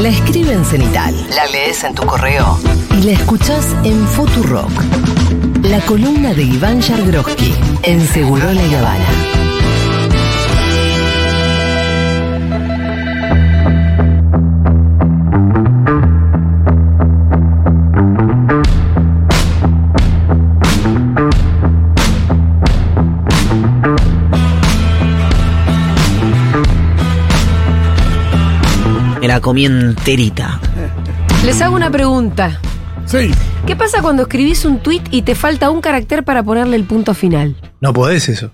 La escribe en cenital, la lees en tu correo y la escuchás en Futurock. La columna de Iván Yargroski en Segurola y Habana. La comí enterita. Les hago una pregunta. Sí. ¿Qué pasa cuando escribís un tweet y te falta un carácter para ponerle el punto final? No podés eso.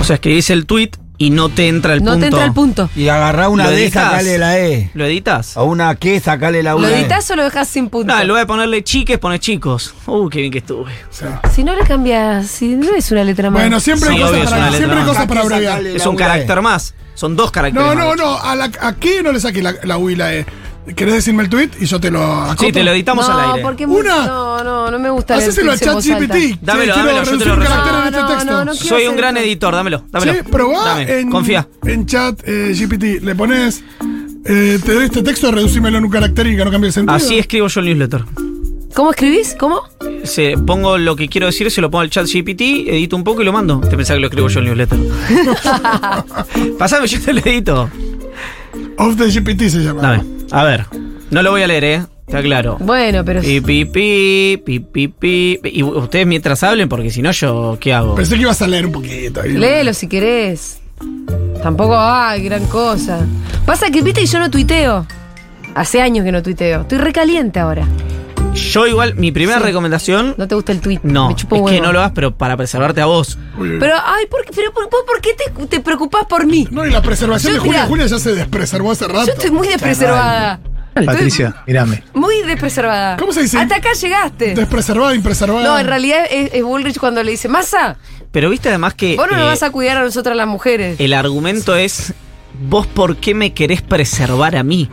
O sea, escribís el tweet y no te entra el no punto. te entra el punto. Y agarrá una ¿Lo D, sacale la E. ¿Lo editas? A una Q, sacale la U. ¿Lo E. editas o lo dejas sin punto? No, en lugar de ponerle chiques, pones chicos. Uh, qué bien que estuve. Si no le cambias, si no es una letra más. Bueno, siempre hay Sí, cosas para, letra siempre cosas para abreviar. Es un carácter E. más. Son dos caracteres No, no, no. A, la, ¿A qué no le saques la, la U y la E? ¿Querés decirme el tweet y yo te lo acoto? Sí, te lo editamos no, al aire. porque Una. No, no, no me gusta Hacéselo a. ChatGPT. Dámelo, dámelo, yo te lo en este no, texto. no, no quiero Soy un gran editor, dámelo, dámelo. Sí, probá Dame, en, confía. en chat eh, GPT. Le pones, eh, te doy este texto, reducímelo en un carácter y que no cambie el sentido. Así escribo yo el newsletter. ¿Cómo escribís? ¿Cómo? Se, pongo lo que quiero decir, se lo pongo al chat GPT, edito un poco y lo mando. Te pensás que lo escribo yo el newsletter. Pasame, yo te lo edito. Off the GPT se llama. Dame. A ver. No lo voy a leer, ¿eh? Está claro. Bueno, pero. Pi, pi, pi, pi, pi, pi. Y ustedes mientras hablen, porque si no, yo, ¿qué hago? Pensé que ibas a leer un poquito. ahí. Léelo si querés. Tampoco, ay, gran cosa. Pasa que viste y yo no tuiteo. Hace años que no tuiteo. Estoy recaliente ahora. Yo igual, mi primera Sí. recomendación... No te gusta el tweet. No, Me es que no lo hagas, pero para preservarte a vos. Uy, uy. Pero, ay, ¿por, qué- pero, por, por- qué te, te preocupás por mí? No, y la preservación Yo, de Julia. mirá. Julia ya se despreservó hace rato. Yo estoy muy despreservada. Patricia, mírame. Muy despreservada. ¿Cómo se dice? Hasta acá llegaste. Despreservada, impreservada. No, en realidad es, es Bullrich cuando le dice, Massa, Pero viste además que... vos no nos eh, vas a cuidar a nosotras las mujeres. El argumento es, vos por qué me querés preservar a mí.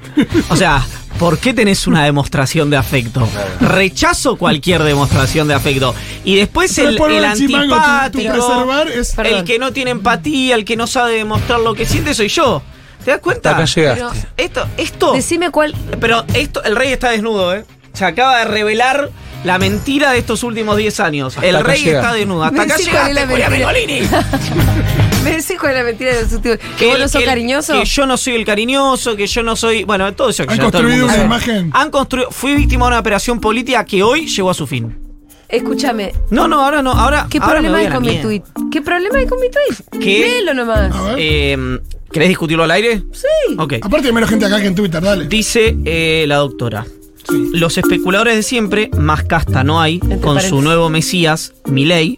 O sea, ¿por qué tenés una demostración de afecto? Rechazo cualquier demostración de afecto. Y después el, el el chimango, tu- tu antipático, preservar es- el que no tiene empatía, el que no sabe demostrar lo que siente, soy yo. ¿Te das cuenta? Acá llegaste. Pero Esto, esto, decime cuál. pero esto, el rey está desnudo, ¿eh? Se acaba de revelar la mentira de estos últimos 10 años. el rey está desnudo. Hasta Me acá llegaste, Julia. Mengolini. Me decís cuál es la mentira de los últimos. ¿Que vos no sos el- cariñoso? Que yo no soy el cariñoso, que yo no soy. Bueno, todo eso que Han ya todo el construido mundo una sabe. imagen. Han construido. Fui víctima de una operación política que hoy llegó a su fin. Escúchame, No, no, ahora no. Ahora. ¿qué ahora me problema voy hay a la con mi mierda. tweet? ¿Qué problema hay con mi tweet? ¿Qué? Léelo nomás. A ver. Eh, ¿Querés discutirlo al aire? Sí. Ok. Aparte hay menos gente acá que en Twitter, dale. Dice eh, la doctora. Los especuladores de siempre, más casta no hay, con su nuevo Mesías, Milei,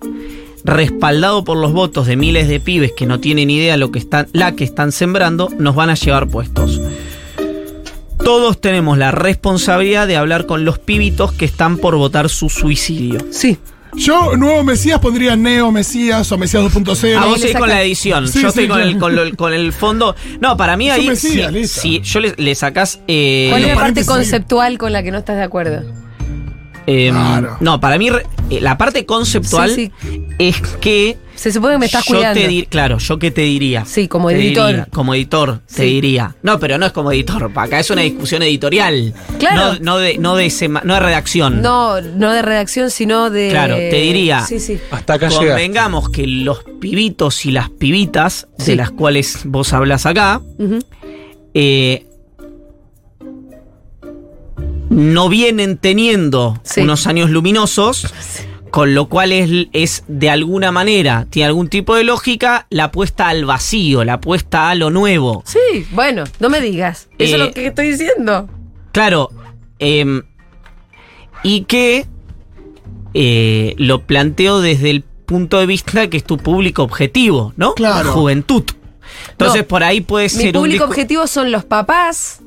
respaldado por los votos de miles de pibes que no tienen idea lo que están, la que están sembrando, nos van a llevar puestos. Todos tenemos la responsabilidad de hablar con los pibitos que están por votar su suicidio. Sí. Yo, nuevo Mesías, pondría Neo Mesías o Mesías 2.0. A Ahí vos seguís con la edición. Sí, yo sí, estoy con, claro. el, con, lo- con el fondo. No, para mí Es un ahí. Mesías, si, si yo le, le sacás. eh, ¿Cuál es la parte conceptual con la que no estás de acuerdo? Eh, Claro. No, para mí eh, la parte conceptual Sí, es que. Se supone que me estás yo cuidando. te di- claro, yo qué te diría. Sí, como Te editor. diría, como editor, te diría. No, pero no es como editor. Acá es una discusión editorial. Claro. No, no de, no, de sema- no de redacción. No, no de redacción, sino de. Claro, te diría. Sí, sí. Hasta acá llegaste. Convengamos que los pibitos y las pibitas, Sí. de las cuales vos hablas acá, eh, no vienen teniendo Sí. unos años luminosos, con lo cual es, es de alguna manera, tiene algún tipo de lógica, la apuesta al vacío, la apuesta a lo nuevo. Sí, bueno, no me digas. Eso Eh, es lo que estoy diciendo. Claro, em, y que eh, lo planteo desde el punto de vista que es tu público objetivo, ¿no? Claro. Juventud. Entonces No, por ahí puede Mi ser un público objetivo son los papás.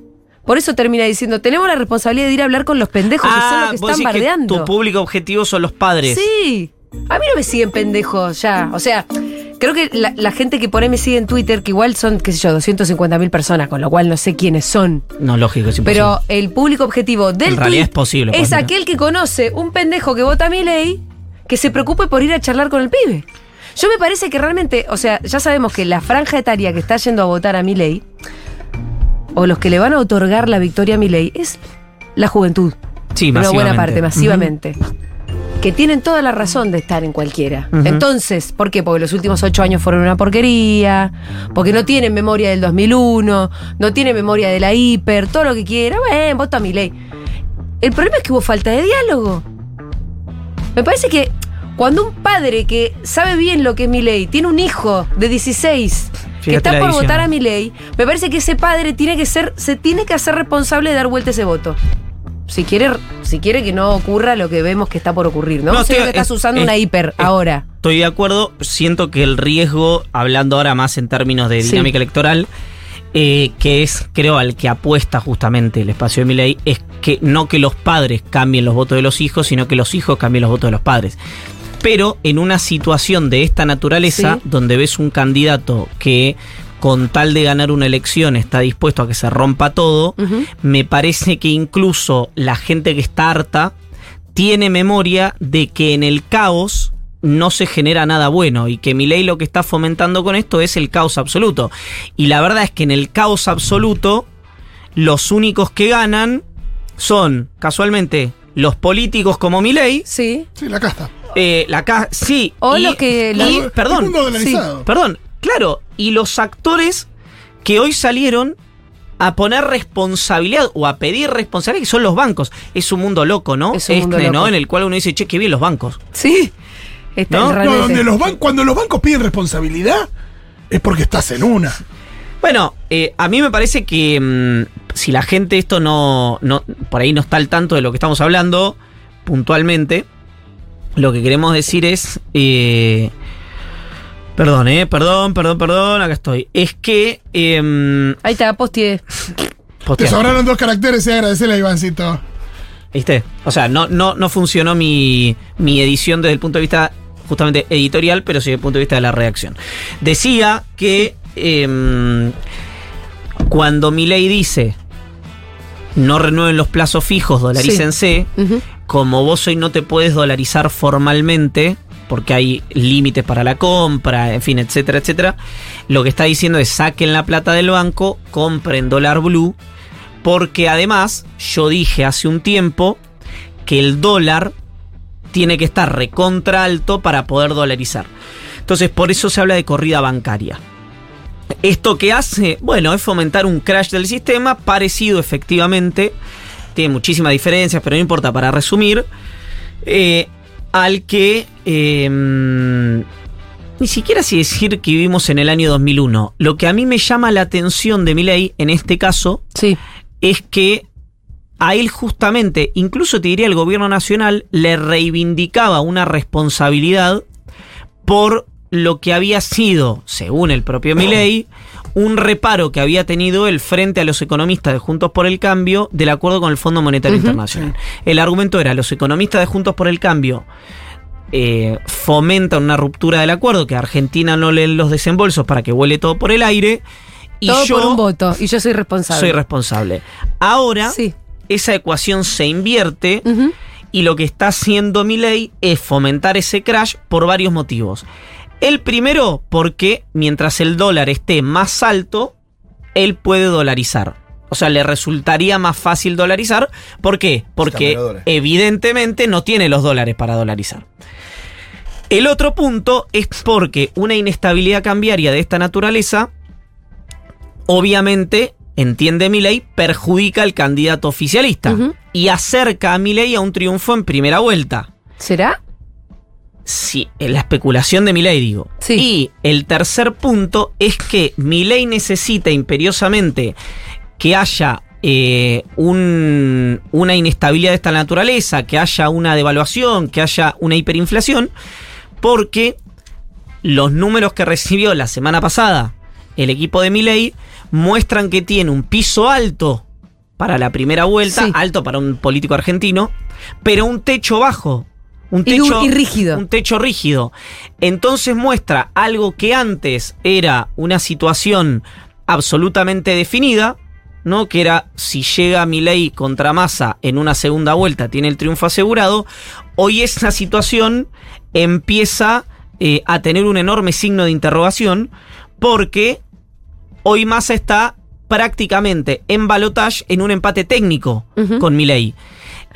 Por eso termina diciendo, tenemos la responsabilidad de ir a hablar con los pendejos que son Ah, los que vos están decís que bardeando. tu público objetivo son los padres. Sí. A mí no me siguen pendejos ya. O sea, creo que la, la gente que por ahí me sigue en Twitter, que igual son, qué sé yo, 250 mil personas, con lo cual no sé quiénes son. No, lógico, es imposible. Pero el público objetivo del En realidad tweet es posible, Es mira. aquel que conoce un pendejo que vota a mi ley, que se preocupe por ir a charlar con el pibe. Yo me parece que realmente, o sea, ya sabemos que la franja etaria que está yendo a votar a mi ley o los que le van a otorgar la victoria a Milei es la juventud. Sí, Una buena masivamente. parte, masivamente. Que tienen toda la razón de estar en cualquiera. Entonces, ¿por qué? Porque los últimos ocho años fueron una porquería, porque no tienen memoria del 2001, no tienen memoria de la hiper, todo lo que quiera. Bueno, vota a mi ley. El problema es que hubo falta de diálogo. Me parece que cuando un padre que sabe bien lo que es mi ley, tiene un hijo de 16 que está por votar a mi ley, me parece que ese padre tiene que ser, se tiene que hacer responsable de dar vuelta ese voto. Si quiere, si quiere que no ocurra lo que vemos que está por ocurrir, ¿no? No, sé que estás es- usando es- una hiper es- ahora. Estoy de acuerdo, siento que el riesgo, hablando ahora más en términos de Sí. dinámica electoral, eh, que es, creo, al que apuesta justamente el espacio de mi ley, es que no que los padres cambien los votos de los hijos, sino que los hijos cambien los votos de los padres. Pero en una situación de esta naturaleza, Sí. donde ves un candidato que con tal de ganar una elección está dispuesto a que se rompa todo, me parece que incluso la gente que está harta tiene memoria de que en el caos no se genera nada bueno y que Milei lo que está fomentando con esto es el caos absoluto. Y la verdad es que en el caos absoluto los únicos que ganan son casualmente los políticos como Milei, Sí. Sí, la casta. eh, la ca- sí, O y- los que- y- la- El perdón, mundo. Perdón, claro, y los actores que hoy salieron a poner responsabilidad o a pedir responsabilidad, que son los bancos. Es un mundo loco, ¿no? Es un mundo Este, ¿no? loco. En el cual uno dice, che, qué bien los bancos. Sí. Está ¿No? No, No, donde los ban- cuando los bancos piden responsabilidad es porque estás en una. Bueno, eh, a mí me parece que mm, si la gente esto no, no, por ahí no está al tanto de lo que estamos hablando puntualmente, lo que queremos decir es, eh, perdón, eh, perdón, perdón, perdón, acá estoy. Es que, eh, Ahí está, postie. Te sobraron dos caracteres y agradecerle a Ivancito. ¿Viste? O sea, no, no, no funcionó mi, mi edición desde el punto de vista justamente editorial, pero sí desde el punto de vista de la redacción. Decía que em, cuando Milei dice no renueven los plazos fijos, dolarícense, Ujú. como vos hoy no te puedes dolarizar formalmente, porque hay límites para la compra, en fin, etcétera, etcétera, lo que está diciendo es saquen la plata del banco, compren dólar blue, porque además yo dije hace un tiempo que el dólar tiene que estar recontra alto para poder dolarizar. Entonces, por eso se habla de corrida bancaria. Esto que hace, bueno, es fomentar un crash del sistema, parecido efectivamente, tiene muchísimas diferencias, pero no importa, para resumir, eh, al que eh, ni siquiera si decir que vivimos en el año 2001. Lo que a mí me llama la atención de mi ley, en este caso, Sí. es que a él justamente, incluso te diría el gobierno nacional, le reivindicaba una responsabilidad por lo que había sido, según el propio Milei, un reparo que había tenido él frente a los economistas de Juntos por el Cambio del acuerdo con el Fondo Monetario. Internacional. El argumento era, los economistas de Juntos por el Cambio eh, fomentan una ruptura del acuerdo, que Argentina no leen los desembolsos para que vuele todo por el aire, y Todo yo por un voto. Y yo soy responsable. soy responsable. Ahora, Sí. esa ecuación se invierte y lo que está haciendo Milei es fomentar ese crash por varios motivos. El primero, porque mientras el dólar esté más alto, él puede dolarizar. O sea, le resultaría más fácil dolarizar. ¿Por qué? Porque evidentemente no tiene los dólares para dolarizar. El otro punto es porque una inestabilidad cambiaria de esta naturaleza, obviamente, entiende Milei, perjudica al candidato oficialista y acerca a Milei a un triunfo en primera vuelta. ¿Será? Sí, en la especulación de Milei, digo. Sí. Y el tercer punto es que Milei necesita imperiosamente que haya eh, un- una inestabilidad de esta naturaleza, que haya una devaluación, que haya una hiperinflación, porque los números que recibió la semana pasada el equipo de Milei muestran que tiene un piso alto para la primera vuelta, Sí. alto para un político argentino, pero un techo bajo. Un techo, un- y rígido. Un techo rígido. Entonces muestra algo que antes era una situación absolutamente definida, ¿no? Que era si llega Milei contra Massa en una segunda vuelta, tiene el triunfo asegurado. Hoy esa situación empieza eh, a tener un enorme signo de interrogación porque hoy Massa está prácticamente en balotage en un empate técnico con Milei.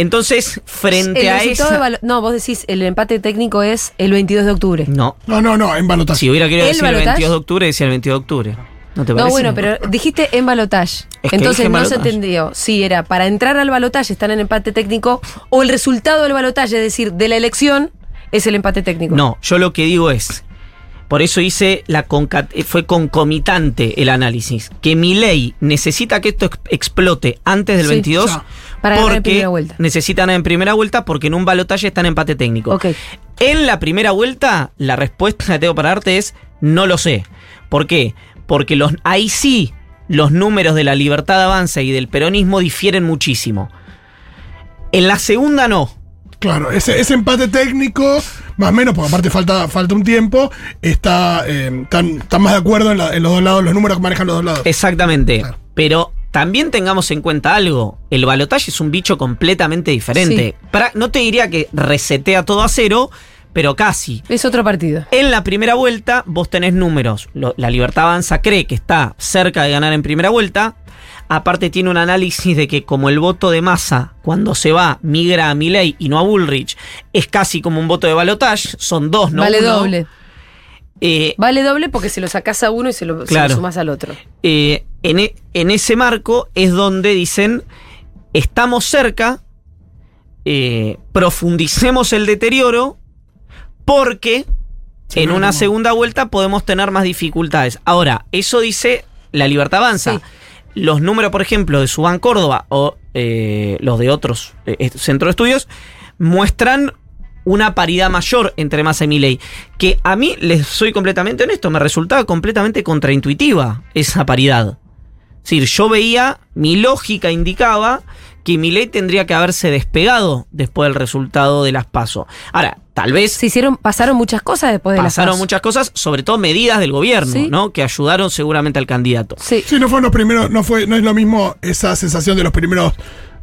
Entonces, frente El a balo- no, vos decís, el empate técnico es el 22 de octubre. No, No, no, no, en balotaje. si hubiera querido ¿El decir el balotaje? 22 de octubre, decía el 22 de octubre. ¿No te No, parece? bueno, pero dijiste en balotage. Es que Entonces en no se balotaje. entendió si era para entrar al balotaje están en empate técnico o el resultado del balotaje, es decir, de la elección, es el empate técnico. No, yo lo que digo es, por eso hice la conca- eh, fue concomitante el análisis, que mi ley necesita que esto ex- explote antes del Sí, 22 ya. Para ganar en porque primera vuelta. necesitan ganar en primera vuelta porque en un balotaje está en empate técnico. Ok. En la primera vuelta, la respuesta que tengo para darte es no lo sé. ¿Por qué? Porque los, ahí sí los números de la libertad avanza y del peronismo difieren muchísimo. En la segunda no. Claro, ese, ese empate técnico, más o menos, porque aparte falta, falta un tiempo, está, eh, están, están más de acuerdo en, la- en los dos lados, los números que manejan los dos lados. Exactamente. Claro. Pero también tengamos en cuenta algo. El balotaje es un bicho completamente diferente. Pra- no te diría que resetea todo a cero, pero casi. Es otro partido. En la primera vuelta, vos tenés números. Lo- la Libertad Avanza cree que está cerca de ganar en primera vuelta. Aparte tiene un análisis de que como el voto de masa, cuando se va, migra a Milley y no a Bullrich, es casi como un voto de balotage. Son dos, no vale uno. doble. Eh, Vale doble porque se lo sacás a uno y se lo, se lo Claro. sumás al otro. eh, en, e- en ese marco es donde dicen, estamos cerca, eh, profundicemos el deterioro, porque Sí, en no, una no. segunda vuelta podemos tener más dificultades. Ahora, eso dice la libertad avanza. Sí. Los números, por ejemplo, de Subán Córdoba o eh, los de otros eh, centros de estudios muestran una paridad mayor entre Massa y Milei, que a mí, les soy completamente honesto, me resultaba completamente contraintuitiva esa paridad. Es decir, yo veía, mi lógica indicaba que Milei tendría que haberse despegado después del resultado de las PASO. Ahora, tal vez Se hicieron, pasaron muchas cosas después de las pasaron muchas cosas, sobre todo medidas del gobierno, Sí. ¿no? Que ayudaron seguramente al candidato. Sí. Sí, no fueron los primeros, no fue, no es lo mismo esa sensación de los primeros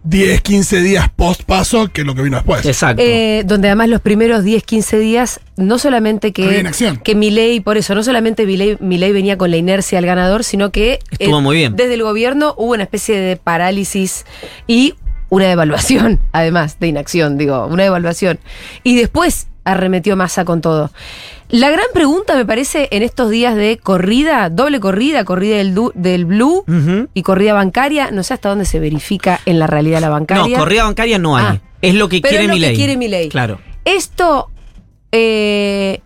10, 15 días post paso que lo que vino después. Exacto. Eh, donde además los primeros 10, 15 días, no solamente que, inacción. que Milei, por eso, no solamente Milei, Milei venía con la inercia al ganador, sino que eh, Estuvo muy bien. desde el gobierno hubo una especie de parálisis y una devaluación, además de inacción, digo, una devaluación. Y después arremetió masa con todo. La gran pregunta, me parece, en estos días de corrida, doble corrida, corrida del, du- del Blue y corrida bancaria, no sé hasta dónde se verifica en la realidad la bancaria. No, corrida bancaria no hay. Ah. es lo que Pero quiere es lo que Milei. quiere Milei. Claro. Esto eh,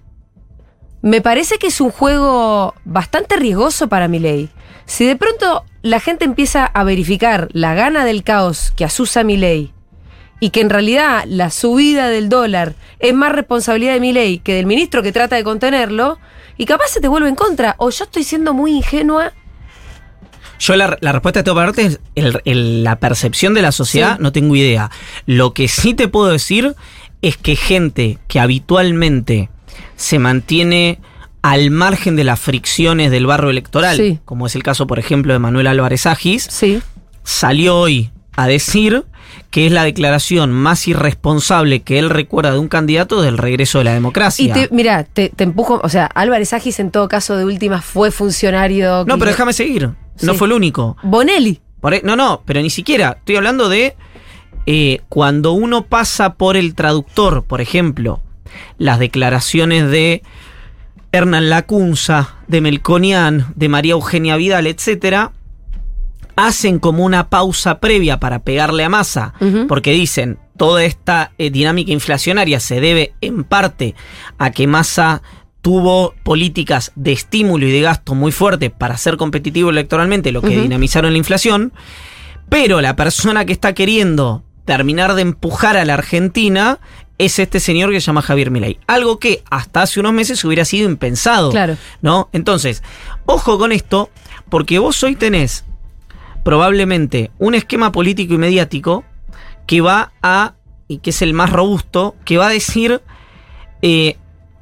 me parece que es un juego bastante riesgoso para Milei. Si de pronto la gente empieza a verificar la gana del caos que asusa Milei y que en realidad la subida del dólar es más responsabilidad de Milei que del ministro que trata de contenerlo, y capaz se te vuelve en contra. O yo estoy siendo muy ingenua. Yo la, la respuesta que tengo para darte es el- el- la percepción de la sociedad, Sí. no tengo idea. Lo que sí te puedo decir es que gente que habitualmente se mantiene al margen de las fricciones del barro electoral, Sí. como es el caso, por ejemplo, de Manuel Álvarez Agis, Sí. salió hoy a decir que es la declaración más irresponsable que él recuerda de un candidato del regreso de la Y democracia. te, mira, te, te empujo, o sea, Álvarez Agis en todo caso de última fue funcionario. no, pero déjame seguir. No fue el único. Bonelli. No, no, pero ni siquiera. Estoy hablando de eh, cuando uno pasa por el traductor, por ejemplo, las declaraciones de Hernán Lacunza, de Melconian, de María Eugenia Vidal, etcétera, hacen como una pausa previa para pegarle a masa, porque dicen toda esta eh, dinámica inflacionaria se debe en parte a que Massa tuvo políticas de estímulo y de gasto muy fuertes para ser competitivo electoralmente, lo que dinamizaron la inflación, pero la persona que está queriendo terminar de empujar a la Argentina es este señor que se llama Javier Milei. Algo que hasta hace unos meses hubiera sido impensado. Claro. ¿No? Entonces, ojo con esto, porque vos hoy tenés probablemente un esquema político y mediático que va a, y que es el más robusto, que va a decir, eh,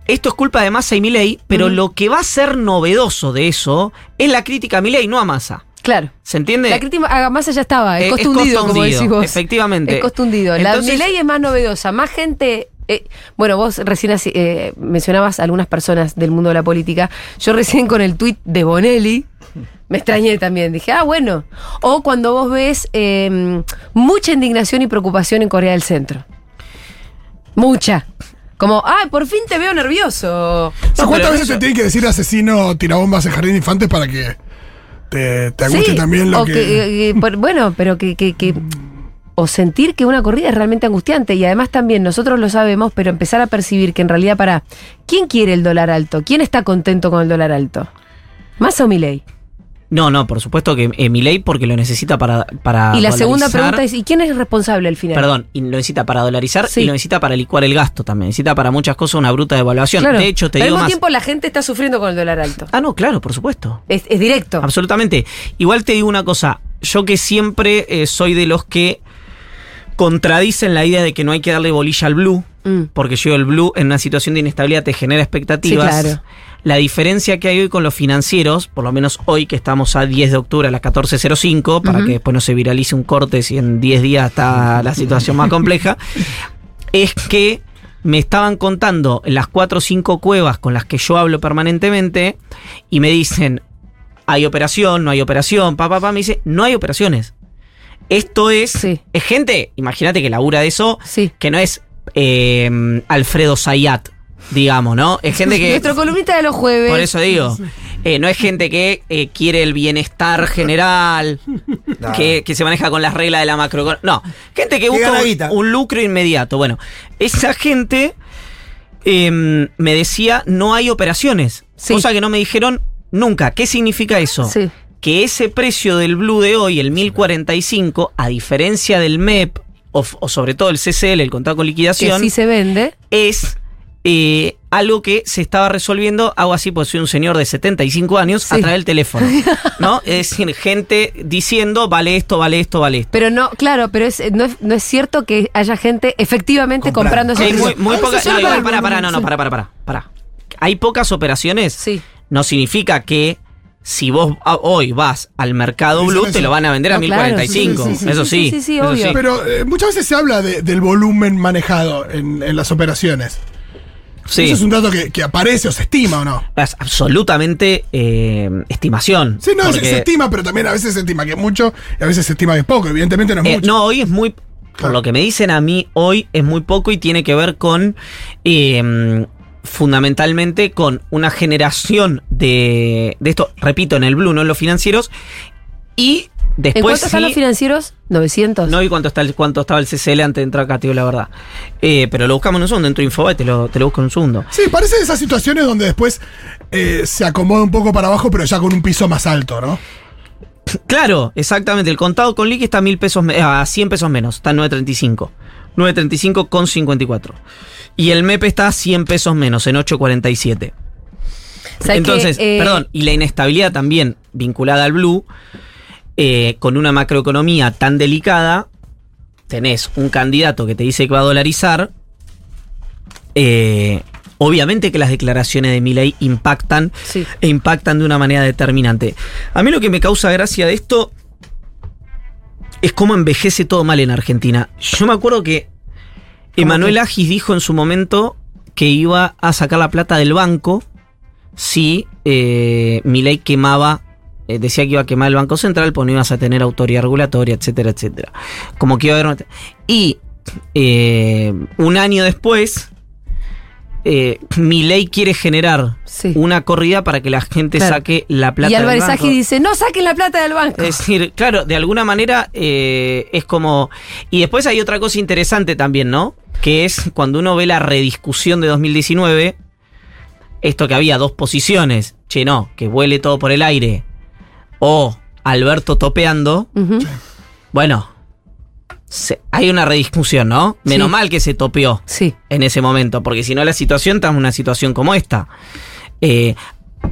esto es culpa de Massa y Milei, pero lo que va a ser novedoso de eso es la crítica a Milei, no a Massa. Claro. ¿Se entiende? La crítica a Massa ya estaba, es Eh, costundido, como decís vos. Efectivamente. Es costundido. La Entonces- Milei es más novedosa, más gente. eh, bueno, vos recién así, eh, mencionabas algunas personas del mundo de la política. Yo recién con el tuit de Bonelli, Me extrañé también. Dije, ah, bueno. O cuando vos ves eh, mucha indignación y preocupación en Corea del Centro. Mucha. Como, ah, por fin te veo nervioso. No, ¿Cuántas veces te tienen que decir asesino tirabombas en jardín de infantes para que te, te angustie Sí, también lo o que. que, eh, por- bueno, pero que, que- que- O sentir que una corrida es realmente angustiante. Y además también nosotros lo sabemos, pero empezar a percibir que en realidad para. ¿Quién quiere el dólar alto? ¿Quién está contento con el dólar alto? ¿Massa o Milei? No, no, por supuesto que eh, Milei porque lo necesita para, para y la segunda pregunta es: ¿y quién es responsable al final? Perdón, y lo necesita para dolarizar Sí. y lo necesita para licuar el gasto también. Necesita para muchas cosas una bruta devaluación. Claro. De hecho, te Pero digo al mismo más. tiempo la gente está sufriendo con el dólar alto. Ah, no, claro, por supuesto. Es, es directo. Absolutamente. Igual te digo una cosa. Yo que siempre eh, soy de los que contradicen la idea de que no hay que darle bolilla al blue. Mm. Porque yo el blue en una situación de inestabilidad te genera expectativas. Sí, claro. La diferencia que hay hoy con los financieros, por lo menos hoy que estamos a 10 de octubre a las 14.05, para que después no se viralice un corte si en 10 días está la situación más compleja, es que me estaban contando las 4 o 5 cuevas con las que yo hablo permanentemente y me dicen, hay operación, no hay operación, papá, papá, me dice, no hay operaciones. Esto es, Sí. es gente, imagínate que labura de eso, Sí. que no es eh, Alfredo Sayat, digamos, ¿no? Es gente que... Nuestro columnista de los jueves. Por eso digo, eh, no es gente que eh, quiere el bienestar general, que, que se maneja con las reglas de la macro. No, gente que busca un, lucro inmediato. Bueno, esa gente eh, me decía no hay operaciones, Sí. cosa que no me dijeron nunca. ¿Qué significa eso? Sí. Que ese precio del blue de hoy, el 1045, a diferencia del MEP o, sobre todo el CCL, el contrato con Que liquidación, sí se vende. es eh, algo que se estaba resolviendo, hago así porque soy un señor de 75 años, a Sí. través del teléfono. ¿No? Es decir, gente diciendo, vale esto, vale esto, vale esto. Pero no, claro, pero es, no, es, no es cierto que haya gente efectivamente comprando, Hay muy, muy pocas. eso No, igual, para- para, no, no, para, para, para, para. Hay pocas operaciones. Sí. No significa que si vos hoy vas al mercado blue, te lo van a vender a No, claro, 1045. sí, sí, sí, eso sí, sí. sí, sí, eso obvio. Pero eh, muchas veces se habla de- del volumen manejado en, en las operaciones. Sí. Eso es un dato que, que aparece o se estima o no. Es absolutamente eh, estimación. Sí, no, se- porque- se estima, pero también a veces se estima que es mucho y a veces se estima que es poco. Evidentemente no es Eh, mucho. no, hoy es muy. Por lo que me dicen a mí, hoy es muy poco y tiene que ver con. eh, fundamentalmente con una generación de, de esto, repito, en el blue, no en los financieros. Y ¿En cuánto están sí- los financieros? 900. no vi cuánto, está el, cuánto estaba el CCL antes de entrar acá, digo la verdad. Eh, pero lo buscamos en un segundo, dentro de Infobae, te lo, te lo busco en un segundo. Sí, parece de esas situaciones donde después eh, se acomoda un poco para abajo, pero ya con un piso más alto, ¿no? Claro, exactamente. El contado con liqui está a, mil pesos, a 100 pesos menos, está en 9.35. 9.35 con 54. Y el MEP está a 100 pesos menos, en 8.47. ¿Sabes Entonces, qué? Eh, perdón, y la inestabilidad también vinculada al blue, eh, con una macroeconomía tan delicada, tenés un candidato que te dice que va a dolarizar. eh, obviamente que las declaraciones de Milei impactan Sí. e impactan de una manera determinante. A mí lo que me causa gracia de esto es cómo envejece todo mal en Argentina. Yo me acuerdo que Emanuel qué? Agis dijo en su momento que iba a sacar la plata del banco si eh, Milei quemaba, eh, decía que iba a quemar el Banco Central, pues no ibas a tener autoridad regulatoria, etcétera, etcétera. Como que iba a haber... Y eh, un año después, eh, Milei quiere generar Sí. una corrida para que la gente Claro. saque la plata y del Álvarez banco. Agi dice, no saquen la plata del banco. Es decir, claro, de alguna manera eh, es como... Y después hay otra cosa interesante también, ¿no? Que es cuando uno ve la rediscusión de 2019, esto que había dos posiciones, che, no, que vuele todo por el aire, o Alberto topeando, bueno, se- hay una rediscusión, ¿no? Menos Sí. mal que se topeó Sí. en ese momento, porque si no la situación está en una situación como esta. Eh,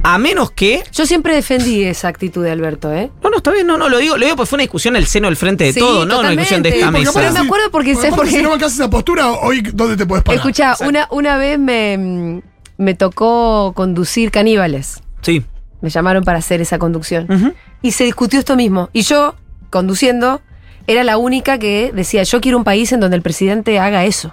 a menos que Yo siempre defendí esa actitud de Alberto, ¿eh? No, no, está bien, no, no lo digo, lo digo porque fue una discusión en el seno del frente de Sí, todo, no una discusión de esta mesa. Pero me acuerdo porque- ¿sabes por aparte, qué? Si no bancas esa postura, hoy, ¿dónde te puedes parar? Escucha, una, una vez me, me tocó conducir caníbales. Sí. Me llamaron para hacer esa conducción. Y se discutió esto mismo. Y yo, conduciendo, era la única que decía, yo quiero un país en donde el presidente haga eso.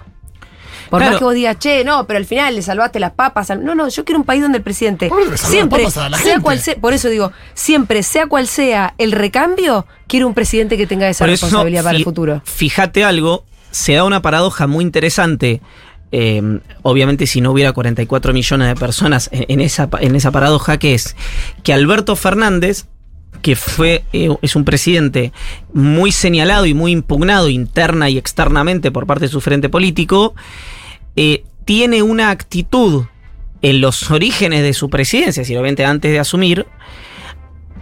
Por Claro. más que vos digas, che, no, pero al final le salvaste las papas. al-". No, no, yo quiero un país donde el presidente ¿Por qué le salvó las siempre, sea gente? cual sea, por eso digo, siempre, sea cual sea el recambio, quiero un presidente que tenga esa Por eso, responsabilidad para el futuro. Fíjate algo, se da una paradoja muy interesante. Eh, obviamente, si no hubiera 44 millones de personas en, en esa, en esa paradoja, que es que Alberto Fernández, que fue, eh, es un presidente muy señalado y muy impugnado interna y externamente por parte de su frente político, eh, tiene una actitud en los orígenes de su presidencia, si lo ven antes de asumir,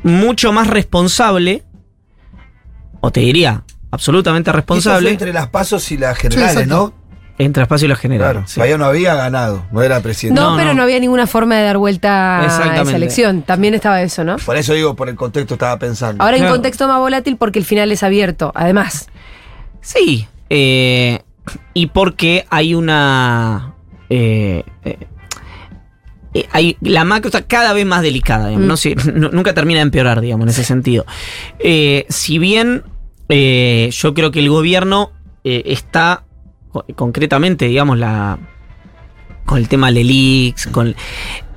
mucho más responsable, o te diría, absolutamente Eso fue responsable, entre las pasos y las generales. ¿no? Entre espacio y la general. Claro. sí. Todavía no había ganado, no era presidente. No, No, pero no. no. había ninguna forma de dar vuelta a esa elección. También estaba eso, ¿no? Por eso digo, por el contexto estaba pensando. Ahora hay un Claro. contexto más volátil porque el final es abierto, además. Sí. eh, y porque hay una. eh, eh, hay, la macro está cada vez más delicada. digamos, Mm. no sé, nu- nunca termina de empeorar, digamos, en ese sentido. Eh, si bien eh, yo creo que el gobierno eh, está concretamente, digamos, la con el tema de leaks, con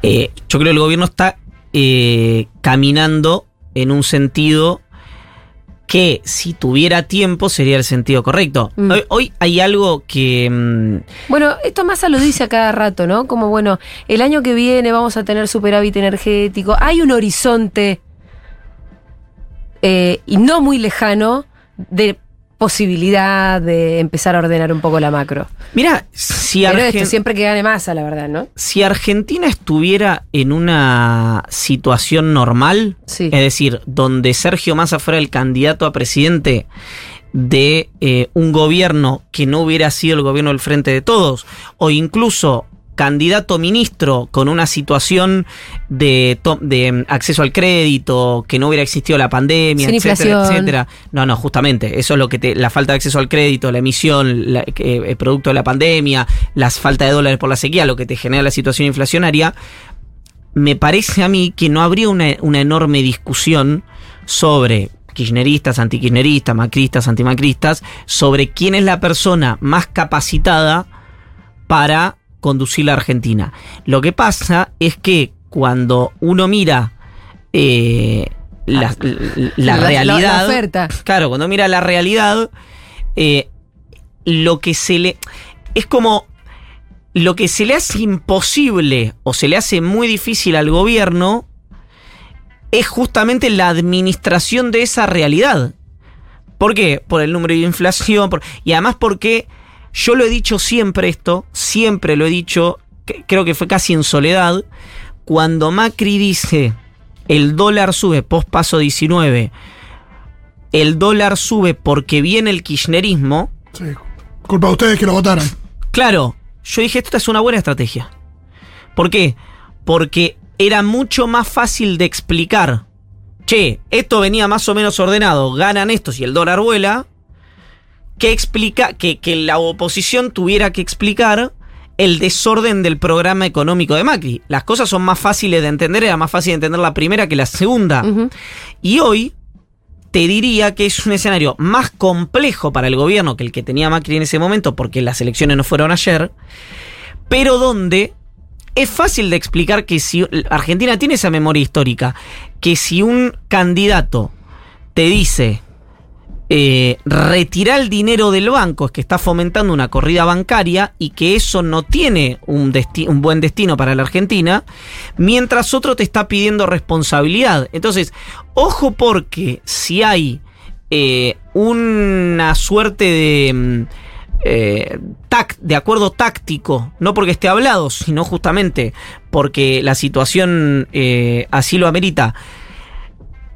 eh, yo creo que el gobierno está eh, caminando en un sentido que si tuviera tiempo sería el sentido correcto. Mm. Hoy, hoy hay algo que mm, Bueno, esto Massa lo dice a cada rato, ¿no? Como, bueno, el año que viene vamos a tener superávit energético. Hay un horizonte eh, y no muy lejano de posibilidad de empezar a ordenar un poco la macro. mira, si Pero Argen- esto siempre que gane Massa, la verdad, ¿no? si Argentina estuviera en una situación normal, Sí. es decir, donde Sergio Massa fuera el candidato a presidente de eh, un gobierno que no hubiera sido el gobierno del Frente de Todos, o incluso candidato ministro con una situación de, mm, acceso al crédito, que no hubiera existido la pandemia, Sin etcétera, inflación. etcétera. No, no, justamente, eso es lo que te, la falta de acceso al crédito, la emisión, la- eh, producto de la pandemia, la falta de dólares por la sequía, lo que te genera la situación inflacionaria, me parece a mí que no habría una, una enorme discusión sobre kirchneristas, antikirchneristas, macristas, antimacristas, sobre quién es la persona más capacitada para conducir la Argentina. Lo que pasa es que cuando uno mira eh, la, la- la La- realidad, oferta. claro, cuando mira la realidad, eh, lo que se le es como lo que se le hace imposible o se le hace muy difícil al gobierno es justamente la administración de esa realidad. ¿Por qué? Por el número de inflación por- y además porque yo lo he dicho siempre esto, siempre lo he dicho, creo que fue casi en soledad, cuando Macri dice el dólar sube post paso 19, el dólar sube porque viene el kirchnerismo, Sí. Culpa de ustedes que lo votaron. Claro, yo dije, esta es una buena estrategia. ¿Por qué? Porque era mucho más fácil de explicar. Che, esto venía más o menos ordenado, ganan estos y el dólar vuela. Que explica, que, que la oposición tuviera que explicar el desorden del programa económico de Macri. Las cosas son más fáciles de entender, era más fácil de entender la primera que la segunda. Y hoy te diría que es un escenario más complejo para el gobierno que el que tenía Macri en ese momento, porque las elecciones no fueron ayer, pero donde es fácil de explicar que si Argentina tiene esa memoria histórica, que si un candidato te dice eh, retira el dinero del banco, es que está fomentando una corrida bancaria y que eso no tiene un, buen destino para la Argentina, mientras otro te está pidiendo responsabilidad. Entonces, ojo porque si hay eh, una suerte de... mm, eh, de acuerdo táctico, no porque esté hablado, sino justamente porque la situación así lo amerita,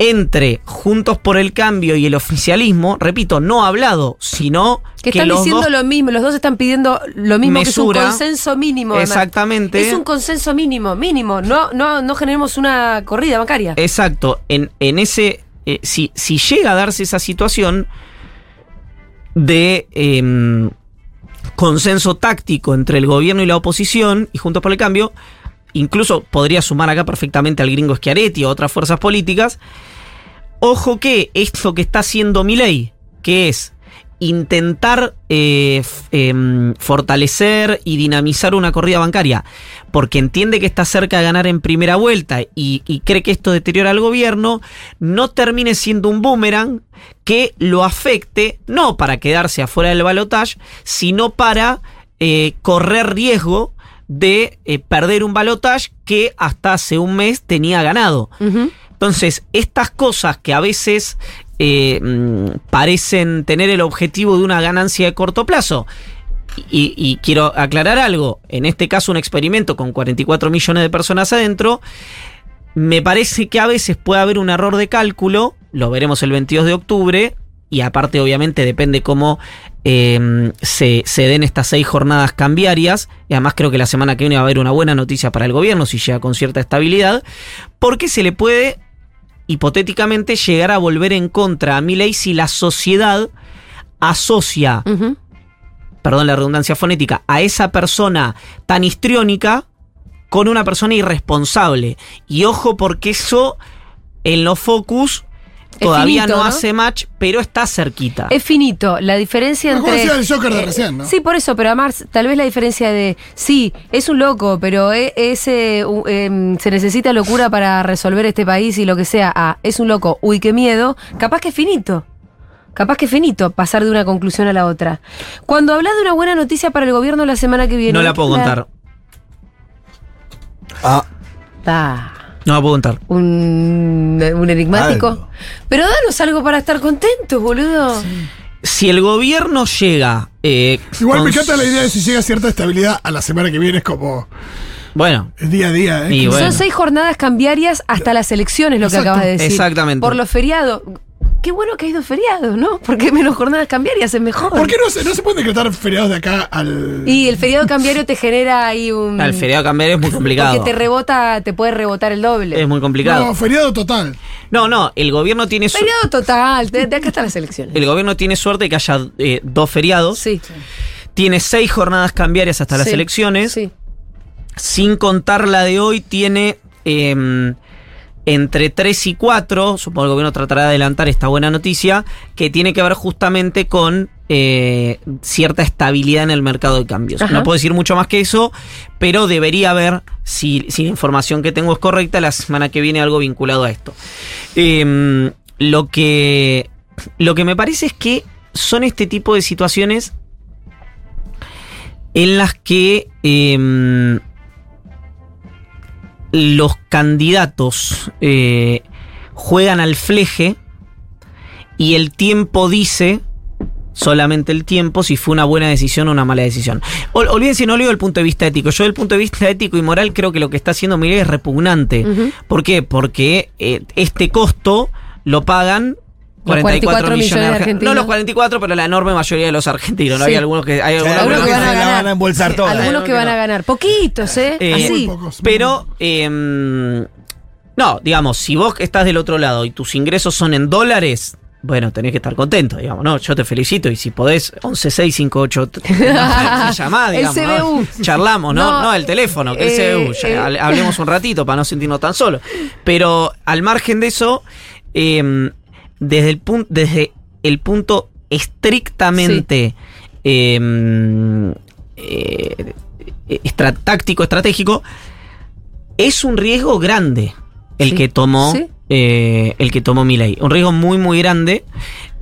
entre Juntos por el Cambio y el oficialismo, repito, no hablado, sino Que están los diciendo dos- lo mismo, los dos están pidiendo lo mismo, que es un consenso mínimo. además. Exactamente. Es un consenso mínimo, mínimo. No, no, no generemos una corrida bancaria. Exacto, en, en ese, eh, si, si llega a darse esa situación de em, consenso táctico entre el gobierno y la oposición, y Juntos por el Cambio, incluso podría sumar acá perfectamente al gringo Schiaretti o otras fuerzas políticas, ojo que esto que está haciendo Milei, que es intentar eh, em, fortalecer y dinamizar una corrida bancaria, porque entiende que está cerca de ganar en primera vuelta y, y cree que esto deteriora al gobierno, no termine siendo un boomerang que lo afecte, no para quedarse afuera del balotaje, sino para eh, correr riesgo de eh, perder un balotaje que hasta hace un mes tenía ganado. Entonces, estas cosas que a veces eh, mm, parecen tener el objetivo de una ganancia de corto plazo, y, y quiero aclarar algo, en este caso un experimento con 44 millones de personas adentro, me parece que a veces puede haber un error de cálculo, lo veremos el 22 de octubre, y aparte obviamente depende cómo eh, se, se den estas seis jornadas cambiarias, y además creo que la semana que viene va a haber una buena noticia para el gobierno si llega con cierta estabilidad, porque se le puede hipotéticamente llegar a volver en contra a Milei si la sociedad asocia perdón la redundancia fonética, a esa persona tan histriónica con una persona irresponsable. Y ojo porque eso en los focus todavía finito, no, ¿no? hace match, pero está cerquita. Es finito. La diferencia Como entre. decía el Joker de eh, recién, ¿no? Sí, por eso, pero además, tal vez la diferencia de. Sí, es un loco, pero e- ese, em, se necesita locura para resolver este país y lo que sea. Ah, es un loco, uy, qué miedo. Capaz que es finito. Capaz que es finito pasar de una conclusión a la otra. Cuando hablas de una buena noticia para el gobierno la semana que viene. no la puedo contar. Ah, Ah, No la puedo contar. un, un enigmático. Algo. Pero danos algo para estar contentos, boludo. Si el gobierno llega. eh, Igual me encanta la idea de si llega cierta estabilidad a la semana que viene, es como. Bueno, Es día a día, ¿eh? Y Que- bueno. Son seis jornadas cambiarias hasta las elecciones, lo que acabas de decir. Exactamente. Por los feriados. Qué bueno que hay dos feriados, ¿no? Porque menos jornadas cambiarias es mejor. ¿Por qué no se, no se pueden decretar feriados de acá al. Y el feriado cambiario te genera ahí un. el feriado cambiario es muy complicado. Porque te rebota, te puede rebotar el doble. Es muy complicado. No, feriado total. No, no, el gobierno tiene su- Feriado total. De, de acá están las elecciones. el gobierno tiene suerte de que haya eh, dos feriados. Sí. Tiene seis jornadas cambiarias hasta las elecciones. Sí. Sin contar la de hoy, tiene em, entre 3 y 4, supongo que el gobierno tratará de adelantar esta buena noticia, que tiene que ver justamente con eh, cierta estabilidad en el mercado de cambios. Ajá. No puedo decir mucho más que eso, pero debería haber, si, si la información que tengo es correcta, la semana que viene algo vinculado a esto. Em, lo, que, lo que me parece es que son este tipo de situaciones en las que em, los candidatos eh, juegan al fleje y el tiempo dice, solamente el tiempo, si fue una buena decisión o una mala decisión. Ol- olvídense, no digo del punto de vista ético. Yo, del punto de vista ético y moral, creo que lo que está haciendo Miguel es repugnante. ¿Por qué? Porque eh, este costo lo pagan. Los 44 millones de argen- argentinos. No los 44, pero la enorme mayoría de los argentinos. ¿no? Sí. Hay algunos que. Hay algunos Algunos que- que van a ganar. van a embolsar Sí, todas. Algunos que van a ganar. Poquitos, ¿eh? Eh, Así. Muy pocos. Pero, em, no, digamos, si vos estás del otro lado y tus ingresos son en dólares, bueno, tenés que estar contento, digamos, ¿no? Yo te felicito y si podés, 11658 llamá, El digamos, ¿no? CBU. Charlamos, ¿no? No, No, el teléfono, que eh, el CBU, ya eh. hable- hablemos un ratito para no sentirnos tan solos. Pero al margen de eso, em, desde el punto, desde el punto estrictamente em, eh, estra- táctico, estratégico, es un riesgo grande el Sí. que tomó Sí. eh, el que tomó Milei. Un riesgo muy muy grande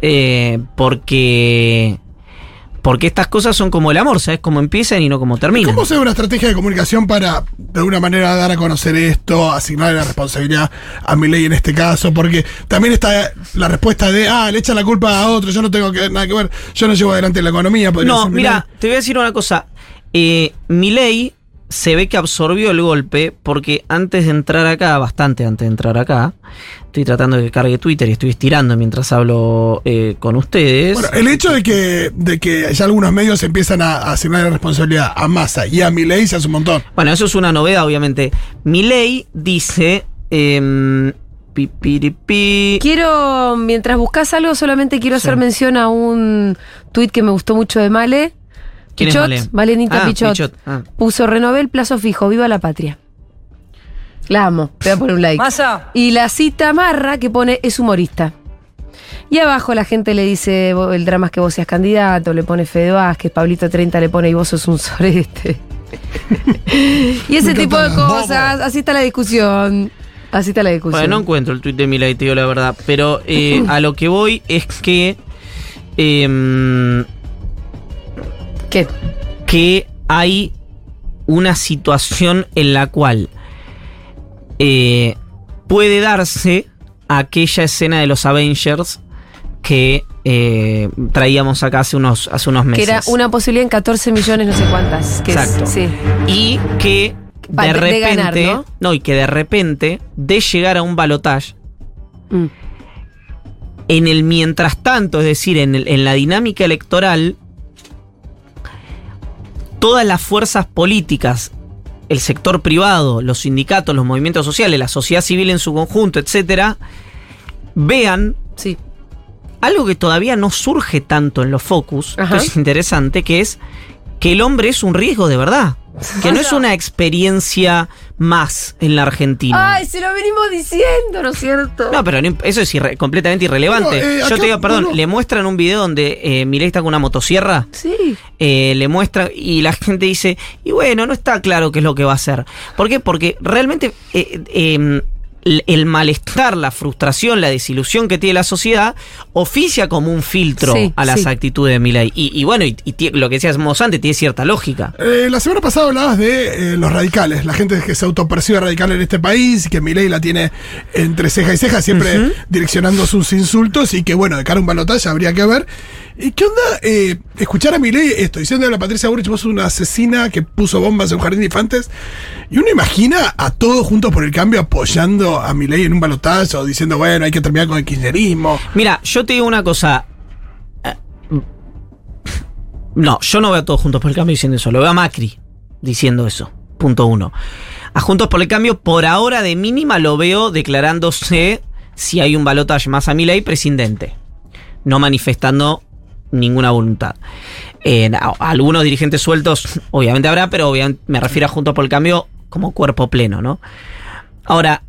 eh, porque porque estas cosas son como el amor, ¿sabes? Cómo empiezan y no como terminan. ¿Cómo se ve una estrategia de comunicación para, de alguna manera, dar a conocer esto, asignar la responsabilidad a mi ley en este caso? Porque también está la respuesta de, ah, le echan la culpa a otro, yo no tengo que, nada que ver, yo no llevo adelante la economía. No, mira, te voy a decir una cosa. Eh, Milei se ve que absorbió el golpe porque antes de entrar acá, bastante antes de entrar acá, estoy tratando de que cargue Twitter y estoy estirando mientras hablo eh, con ustedes. Bueno, el hecho de que, de que ya algunos medios empiezan a, a asignar la responsabilidad a Massa y a Milei se hace un montón. Bueno, eso es una novedad, obviamente. Milei dice. em. Quiero, mientras buscas algo, solamente quiero Sí. hacer mención a un tuit que me gustó mucho de Male. ¿Quién es Pichot, Male? Malenita Ah, Pichot. Pichot, ah. Puso renové el plazo fijo, viva la patria. La amo, te voy a poner un like. Masa. Y la cita Marra que pone es humorista. Y abajo la gente le dice, "Vos- el drama es que vos seas candidato, le pone Fede Vázquez, Pablito 30 le pone y vos sos un sorete. y ese tipo de cosas, así está la discusión. Así está la discusión. Bueno, no encuentro el tuit de Milei, te digo la verdad. Pero eh, a lo que voy es que. em, ¿Qué? que hay una situación en la cual eh, puede darse aquella escena de los Avengers que eh, traíamos acá hace unos, hace unos Que meses. era una posibilidad en 14 millones, no sé cuántas. Que es- Exacto. sí. Y que Pa- de de- de repente. ganar, ¿no? y que de repente, de llegar a un balotaje, Mm. en el mientras tanto, es decir, en, el- en la dinámica electoral, todas las fuerzas políticas, el sector privado, los sindicatos, los movimientos sociales, la sociedad civil en su conjunto, etcétera, vean Sí. algo que todavía no surge tanto en los focus, Ajá. que es interesante, que es que el hombre es un riesgo de verdad. Que no es una experiencia más en la Argentina. Ay, se lo venimos diciendo, ¿no es cierto? No, pero no eso es irre- completamente irrelevante. Eh, Yo acá te digo, perdón, uno- le muestran un video donde eh, Milei está con una motosierra, Sí. eh, le muestra y la gente dice, y bueno, no está claro qué es lo que va a hacer. ¿Por qué? Porque realmente eh, el malestar, la frustración, la desilusión que tiene la sociedad oficia como un filtro Sí, a las sí. actitudes de Milei. Y, y bueno, y, lo que decíamos antes tiene cierta lógica. Eh, la semana pasada hablabas de eh, los radicales, la gente que se autopercibe radical en este país y que Milei la tiene entre ceja y ceja, siempre direccionando sus insultos y que bueno, de cara a un balotaje habría que ver. ¿Y qué onda eh, escuchar a Milei esto, diciendo a la Patricia Burrich, vos sos una asesina que puso bombas en un jardín de infantes? Y uno imagina a todos juntos por el cambio apoyando a Milei en un balotaje o diciendo, bueno, hay que terminar con el kirchnerismo. Mira, yo te digo una cosa. Eh, No, yo no veo a todos juntos por el cambio diciendo eso. Lo veo a Macri diciendo eso. Punto uno. A Juntos por el Cambio, por ahora de mínima, lo veo declarándose, si hay un balotaje más a mi ley, presidente. No manifestando ninguna voluntad. Eh, algunos dirigentes sueltos, obviamente habrá, pero obviamente me refiero a Juntos por el Cambio como cuerpo pleno, ¿no? Ahora,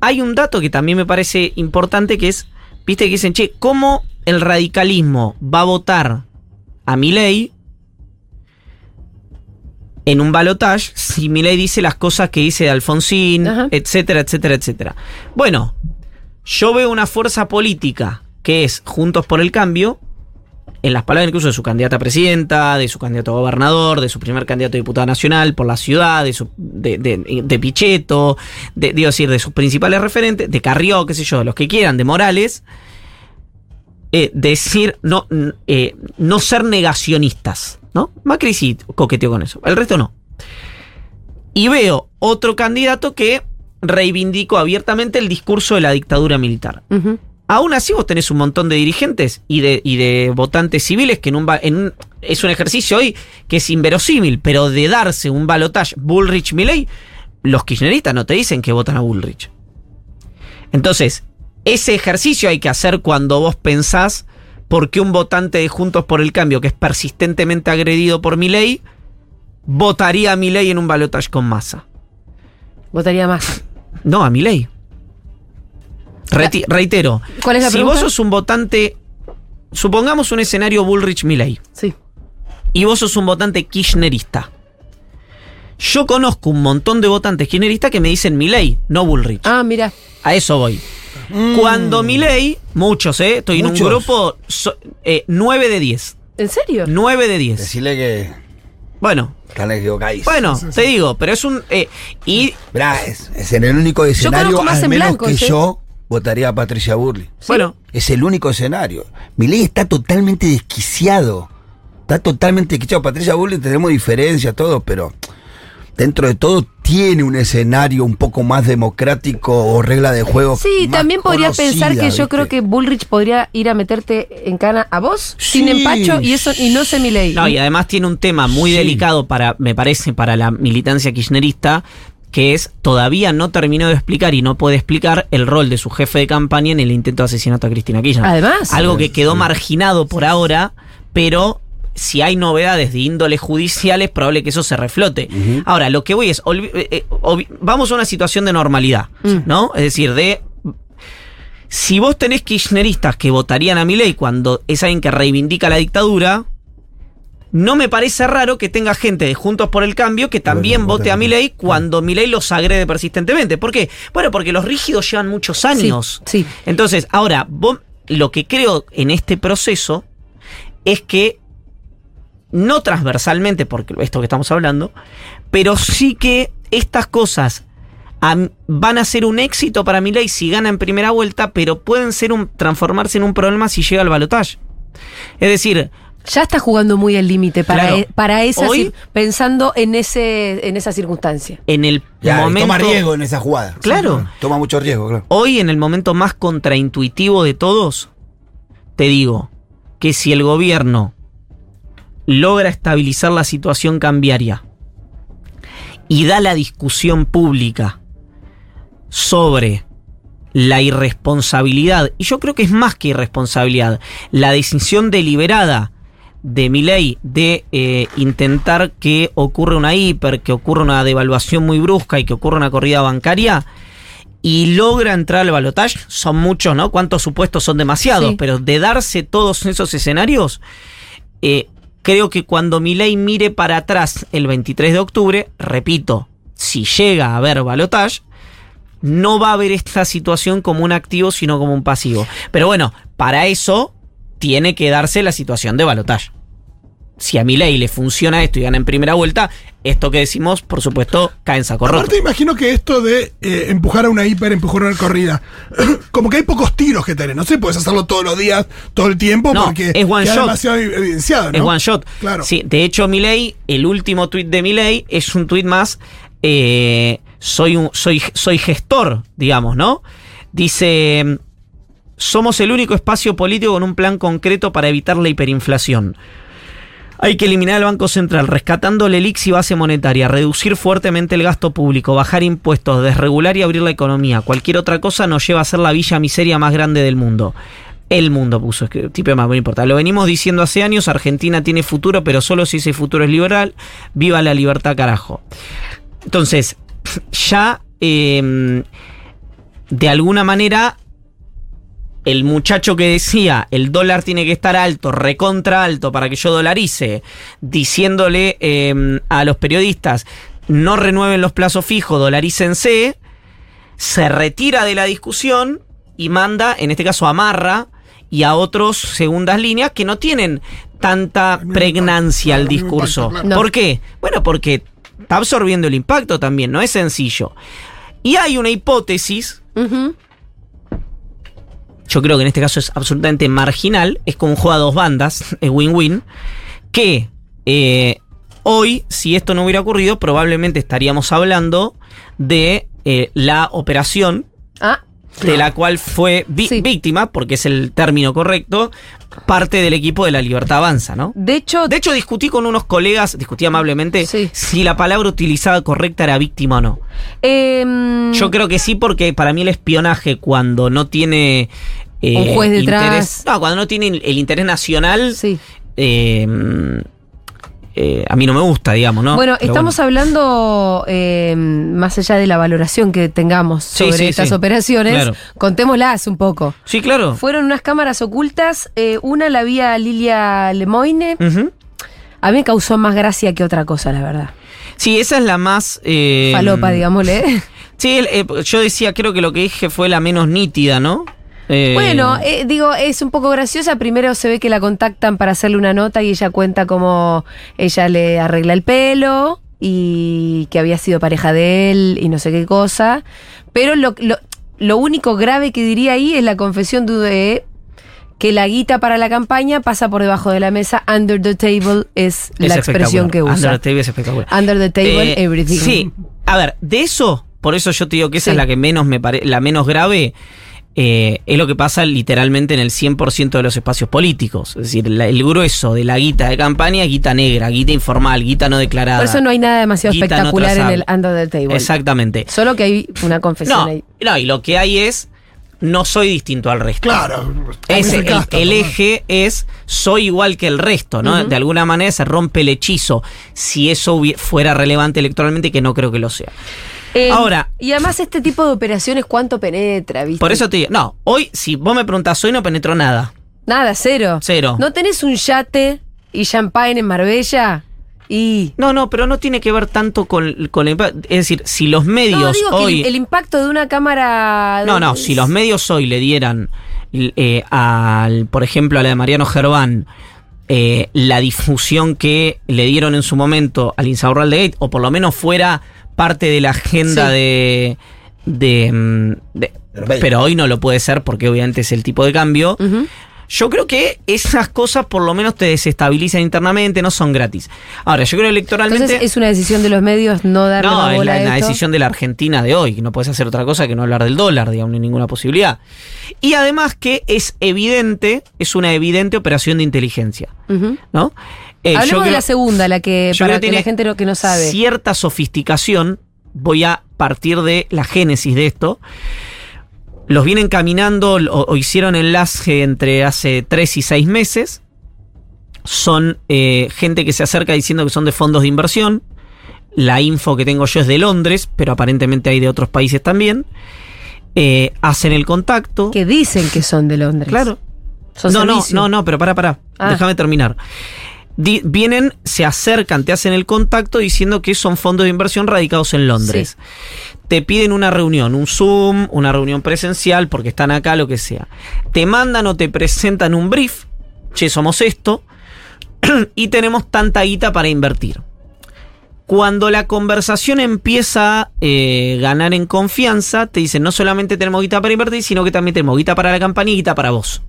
hay un dato que también me parece importante que es, viste que dicen, che, ¿cómo el radicalismo va a votar a Milei en un balotage si Milei dice las cosas que dice de Alfonsín, Ajá. etcétera, etcétera, etcétera? Bueno, yo veo una fuerza política que es Juntos por el Cambio, en las palabras incluso de su candidata a presidenta, de su candidato a gobernador, de su primer candidato a diputada nacional por la ciudad, de, su, de, de- de Pichetto, de, digo decir, de sus principales referentes, de Carrió, qué sé yo, de los que quieran, de Morales, eh, decir, no, eh, no ser negacionistas, ¿no? Macri sí coqueteó con eso, el resto no. Y veo otro candidato que reivindicó abiertamente el discurso de la dictadura militar. Ujú. Aún así vos tenés un montón de dirigentes y de, y de votantes civiles que en un, ba- en un- es un ejercicio hoy que es inverosímil, pero de darse un balotaje Bullrich-Milley, los kirchneristas no te dicen que votan a Bullrich. Entonces, ese ejercicio hay que hacer cuando vos pensás por qué un votante de Juntos por el Cambio que es persistentemente agredido por Milley votaría a Milley en un balotaje con masa. Votaría más. No, a Milei. Reti- reitero. ¿Cuál es la si pregunta? vos sos un votante. Supongamos un escenario Bullrich Milley. Sí. Y vos sos un votante kirchnerista. Yo conozco un montón de votantes kirchneristas que me dicen Milley, no Bullrich. Ah, mira. A eso voy. Cuando Milley, muchos, ¿eh? Estoy en un grupo so- eh, 9 de 10. ¿En serio? 9 de 10. Decirle que Bueno, están bueno, te digo, pero es un. eh, y es, es en el único escenario, conozco más al en menos blanco, que ¿sí? yo votaría a Patricia Burley. bueno, Es el único escenario. Mi ley está totalmente desquiciado. Está totalmente desquiciado. Patricia Burley tenemos diferencias, todo, pero dentro de todo tiene un escenario un poco más democrático o regla de juego. Sí, más también podría conocida, pensar que yo creo que Bullrich podría ir a meterte en cana a vos sin empacho y eso y no sé mi ley. No, y además tiene un tema muy Sí. delicado para, me parece, para la militancia kirchnerista, que es todavía no terminó de explicar y no puede explicar el rol de su jefe de campaña en el intento de asesinato a Cristina Kirchner. Además. Algo que quedó marginado por ahora, pero si hay novedades de índole judicial es probable que eso se reflote. Ahora, lo que voy es, eh, eh, vamos a una situación de normalidad, Mm. ¿no? Es decir, de Si vos tenés kirchneristas que votarían a Milei cuando es alguien que reivindica la dictadura, no me parece raro que tenga gente de Juntos por el Cambio que también Bueno, vote a. Milei cuando Milei los agrede persistentemente. ¿Por qué? Bueno, porque los rígidos llevan muchos años. Sí, sí. Entonces, ahora, vos- lo que creo en este proceso es que no transversalmente, porque esto que estamos hablando, pero sí que estas cosas van a ser un éxito para Milei si gana en primera vuelta, pero pueden ser un, transformarse en un problema si llega al balotaje. Es decir, Ya está jugando muy al límite para, Claro. e- para esa Hoy- pensando en ese en esa circunstancia. en el Ya, momento toma riesgo en esa jugada. Claro. Toma mucho riesgo, claro. Hoy, en el momento más contraintuitivo de todos, te digo que si el gobierno logra estabilizar la situación cambiaria y da la discusión pública sobre la irresponsabilidad, y yo creo que es más que irresponsabilidad, la decisión deliberada de Milei de eh, intentar que ocurra una hiper, que ocurra una devaluación muy brusca y que ocurra una corrida bancaria, y logra entrar al balotaje, son muchos, ¿no? ¿Cuántos supuestos son demasiados? Sí. Pero de darse todos esos escenarios, eh, creo que cuando Milei mire para atrás el 23 de octubre, repito, si llega a haber balotaje, no va a ver esta situación como un activo, sino como un pasivo. Pero bueno, para eso tiene que darse la situación de balotaje. Si a Milei le funciona esto y gana en primera vuelta, esto que decimos, por supuesto, cae en saco roto. Aparte, imagino que esto de eh, empujar a una hiper, empujar a una corrida, como que hay pocos tiros que tenés. No sé, puedes hacerlo todos los días, todo el tiempo, No, porque es one queda shot. demasiado evidenciado. ¿no? Es one shot. Claro. Sí, de hecho, Milei, el último tuit de Milei es un tuit más. eh, soy, un, soy, soy gestor, digamos, ¿no? Dice. Somos el único espacio político con un plan concreto para evitar la hiperinflación. Hay que eliminar el Banco Central, rescatando el ELIX y base monetaria, reducir fuertemente el gasto público, bajar impuestos, desregular y abrir la economía. Cualquier otra cosa nos lleva a ser la villa miseria más grande del mundo. El mundo puso, es que tipo más, no importa. Lo venimos diciendo hace años, Argentina tiene futuro, pero solo si ese futuro es liberal. Viva la libertad, carajo. Entonces, ya eh, de alguna manera el muchacho que decía el dólar tiene que estar alto, recontra alto para que yo dolarice, diciéndole eh, a los periodistas no renueven los plazos fijos, dolarícense, se retira de la discusión y manda, en este caso amarra, y a otros segundas líneas que no tienen tanta pregnancia al discurso. impacto, claro. ¿Por qué? Bueno, porque está absorbiendo el impacto también, no es sencillo. Y hay una hipótesis. Yo creo que en este caso es absolutamente marginal, es como un juego a dos bandas, es win-win, que eh, hoy, si esto no hubiera ocurrido, probablemente estaríamos hablando de eh, la operación Ah, de la cual fue Sí. víctima, porque es el término correcto, parte del equipo de la Libertad Avanza, ¿no? de hecho, De hecho, discutí con unos colegas, discutí amablemente, Sí. si la palabra utilizada correcta era víctima o no. em, Yo creo que sí, porque para mí el espionaje cuando no tiene. eh, Un juez detrás. interés- no, cuando no tiene el interés nacional. sí. eh, eh, a mí no me gusta, digamos, ¿no? Bueno, Pero estamos hablando, eh, más allá de la valoración que tengamos Sí, sobre sí, estas sí. operaciones, Claro. contémoslas un poco. Sí, claro. Fueron unas cámaras ocultas, eh, una la vía Lilia Lemoine, a mí me causó más gracia que otra cosa, la verdad. Sí, esa es la más. Falopa, digámosle. Sí, yo decía, creo que lo que dije fue la menos nítida, ¿no? Eh, Bueno, eh, digo, es un poco graciosa. Primero se ve que la contactan para hacerle una nota y ella cuenta cómo ella le arregla el pelo y que había sido pareja de él y no sé qué cosa. Pero lo, lo, lo único grave que diría ahí es la confesión de que la guita para la campaña pasa por debajo de la mesa. Under the table es, es la expresión que usa. Under the table es espectacular. Under the table, Eh, everything. Sí, a ver, de eso, por eso yo te digo que esa Sí. es la que menos me parece, la menos grave. Eh, es lo que pasa literalmente en el 100% de los espacios políticos. Es decir, la- el grueso de la guita de campaña, guita negra, guita informal, guita no declarada. Por eso no hay nada demasiado no espectacular en el under the table. Exactamente. Solo que hay una confesión No, ahí. no, y lo que hay es, no soy distinto al resto. Claro. Ese, el, Casta, el eje es soy igual que el resto, ¿no? De alguna manera se rompe el hechizo si eso fuera relevante electoralmente, que no creo que lo sea. Eh, Ahora, Y además, este tipo de operaciones, ¿cuánto penetra, viste? por eso te digo, no, hoy, si vos me preguntás, hoy no penetró nada. Nada, cero. Cero. ¿No tenés un yate y champagne en Marbella? Y. No, no, pero no tiene que ver tanto con, con el impa- Es decir, si los medios No, digo que hoy. el, el impacto de una cámara. No, no, si los medios hoy le dieran, eh, al, por ejemplo, a la de Mariano Gerván, eh, la difusión que le dieron en su momento al Insaurral de Gate, o por lo menos fuera parte de la agenda Sí. de. de, mm, de- pero hoy no lo puede ser porque obviamente es el tipo de cambio. Yo creo que esas cosas por lo menos te desestabilizan internamente, no son gratis. Ahora, yo creo electoralmente. Entonces es una decisión de los medios no darle No, es la, a la esto. decisión de la Argentina de hoy, que no puedes hacer otra cosa que no hablar del dólar, digamos, ni ninguna posibilidad. Y además que es evidente, es una evidente operación de inteligencia. ¿no? Eh, yo Hablemos de creo- la segunda, la que para que tiene la gente no, que no sabe. Cierta sofisticación, voy a partir de la génesis de esto. Los vienen caminando o, o hicieron enlace entre hace tres y seis meses. Son eh, gente que se acerca diciendo que son de fondos de inversión. La info que tengo yo es de Londres, pero aparentemente hay de otros países también. Eh, hacen el contacto. Que dicen que son de Londres. Claro. No, no, servicio. no, no, pero para, para. Ah. Déjame terminar. Di- vienen, se acercan, te hacen el contacto diciendo que son fondos de inversión radicados en Londres. Te piden una reunión, un Zoom, una reunión presencial, porque están acá, lo que sea. Te mandan o te presentan un brief. Che, somos esto. y tenemos tanta guita para invertir. Cuando la conversación empieza a eh, ganar en confianza, te dicen no solamente tenemos guita para invertir, sino que también tenemos guita para la campaña y guita para vos.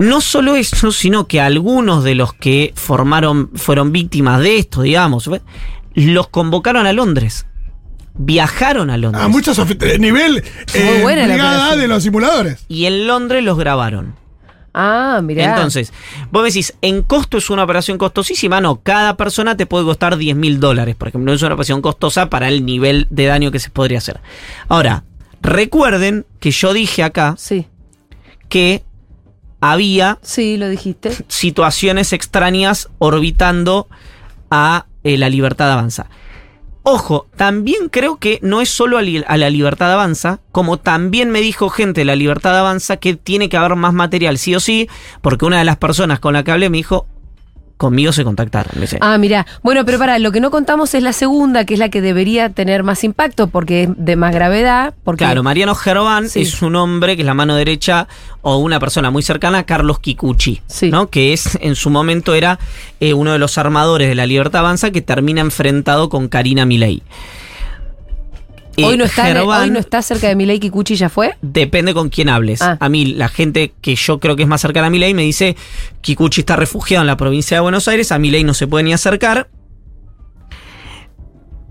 No solo eso, sino que algunos de los que formaron, fueron víctimas de esto, digamos, los convocaron a Londres. Viajaron a Londres. A muchos sofi- nivel eh, brigada de los simuladores. Y en Londres los grabaron. Ah, mirá. Entonces, vos decís, en costo es una operación costosísima. No, cada persona te puede costar 10 mil dólares. Por ejemplo, es una operación costosa para el nivel de daño que se podría hacer. Ahora, recuerden que yo dije acá Sí, que había sí, lo dijiste. situaciones extrañas orbitando a eh, la libertad avanza. Ojo, también creo que no es solo a, li- a la libertad avanza, como también me dijo gente de la libertad avanza que tiene que haber más material, sí o sí, porque una de las personas con la que hablé me dijo, conmigo se contactaron. Me dice, Ah, mirá. Bueno, pero para, lo que no contamos es la segunda, que es la que debería tener más impacto porque es de más gravedad. Porque Claro, Mariano Gerván Sí. es un hombre que es la mano derecha o una persona muy cercana a Carlos Kikuchi, Sí. ¿no? que es en su momento era eh, uno de los armadores de la Libertad Avanza que termina enfrentado con Karina Milei. Eh, hoy, no está, Gerván- hoy no está cerca de Milei Kikuchi, ¿ya fue? Depende con quién hables. Ah. A mí, la gente que yo creo que es más cercana a Milei me dice Kikuchi está refugiado en la provincia de Buenos Aires, a Milei no se puede ni acercar.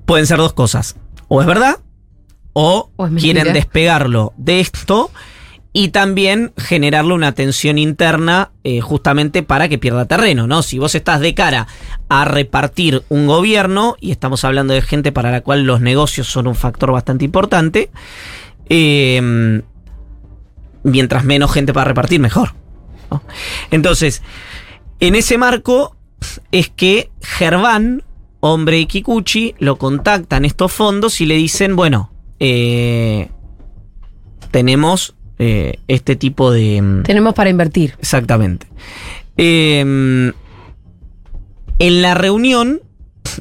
Pueden ser dos cosas. O es verdad, o, O es mentira. quieren despegarlo de esto y también generarle una tensión interna eh, justamente para que pierda terreno, ¿no? Si vos estás de cara a repartir un gobierno, y estamos hablando de gente para la cual los negocios son un factor bastante importante, eh, mientras menos gente para repartir, mejor. Entonces, en ese marco es que Gerván, hombre de Kikuchi, lo contactan estos fondos y le dicen, bueno, eh, tenemos eh, este tipo de... mm, Tenemos para invertir. Exactamente. Eh, en la reunión,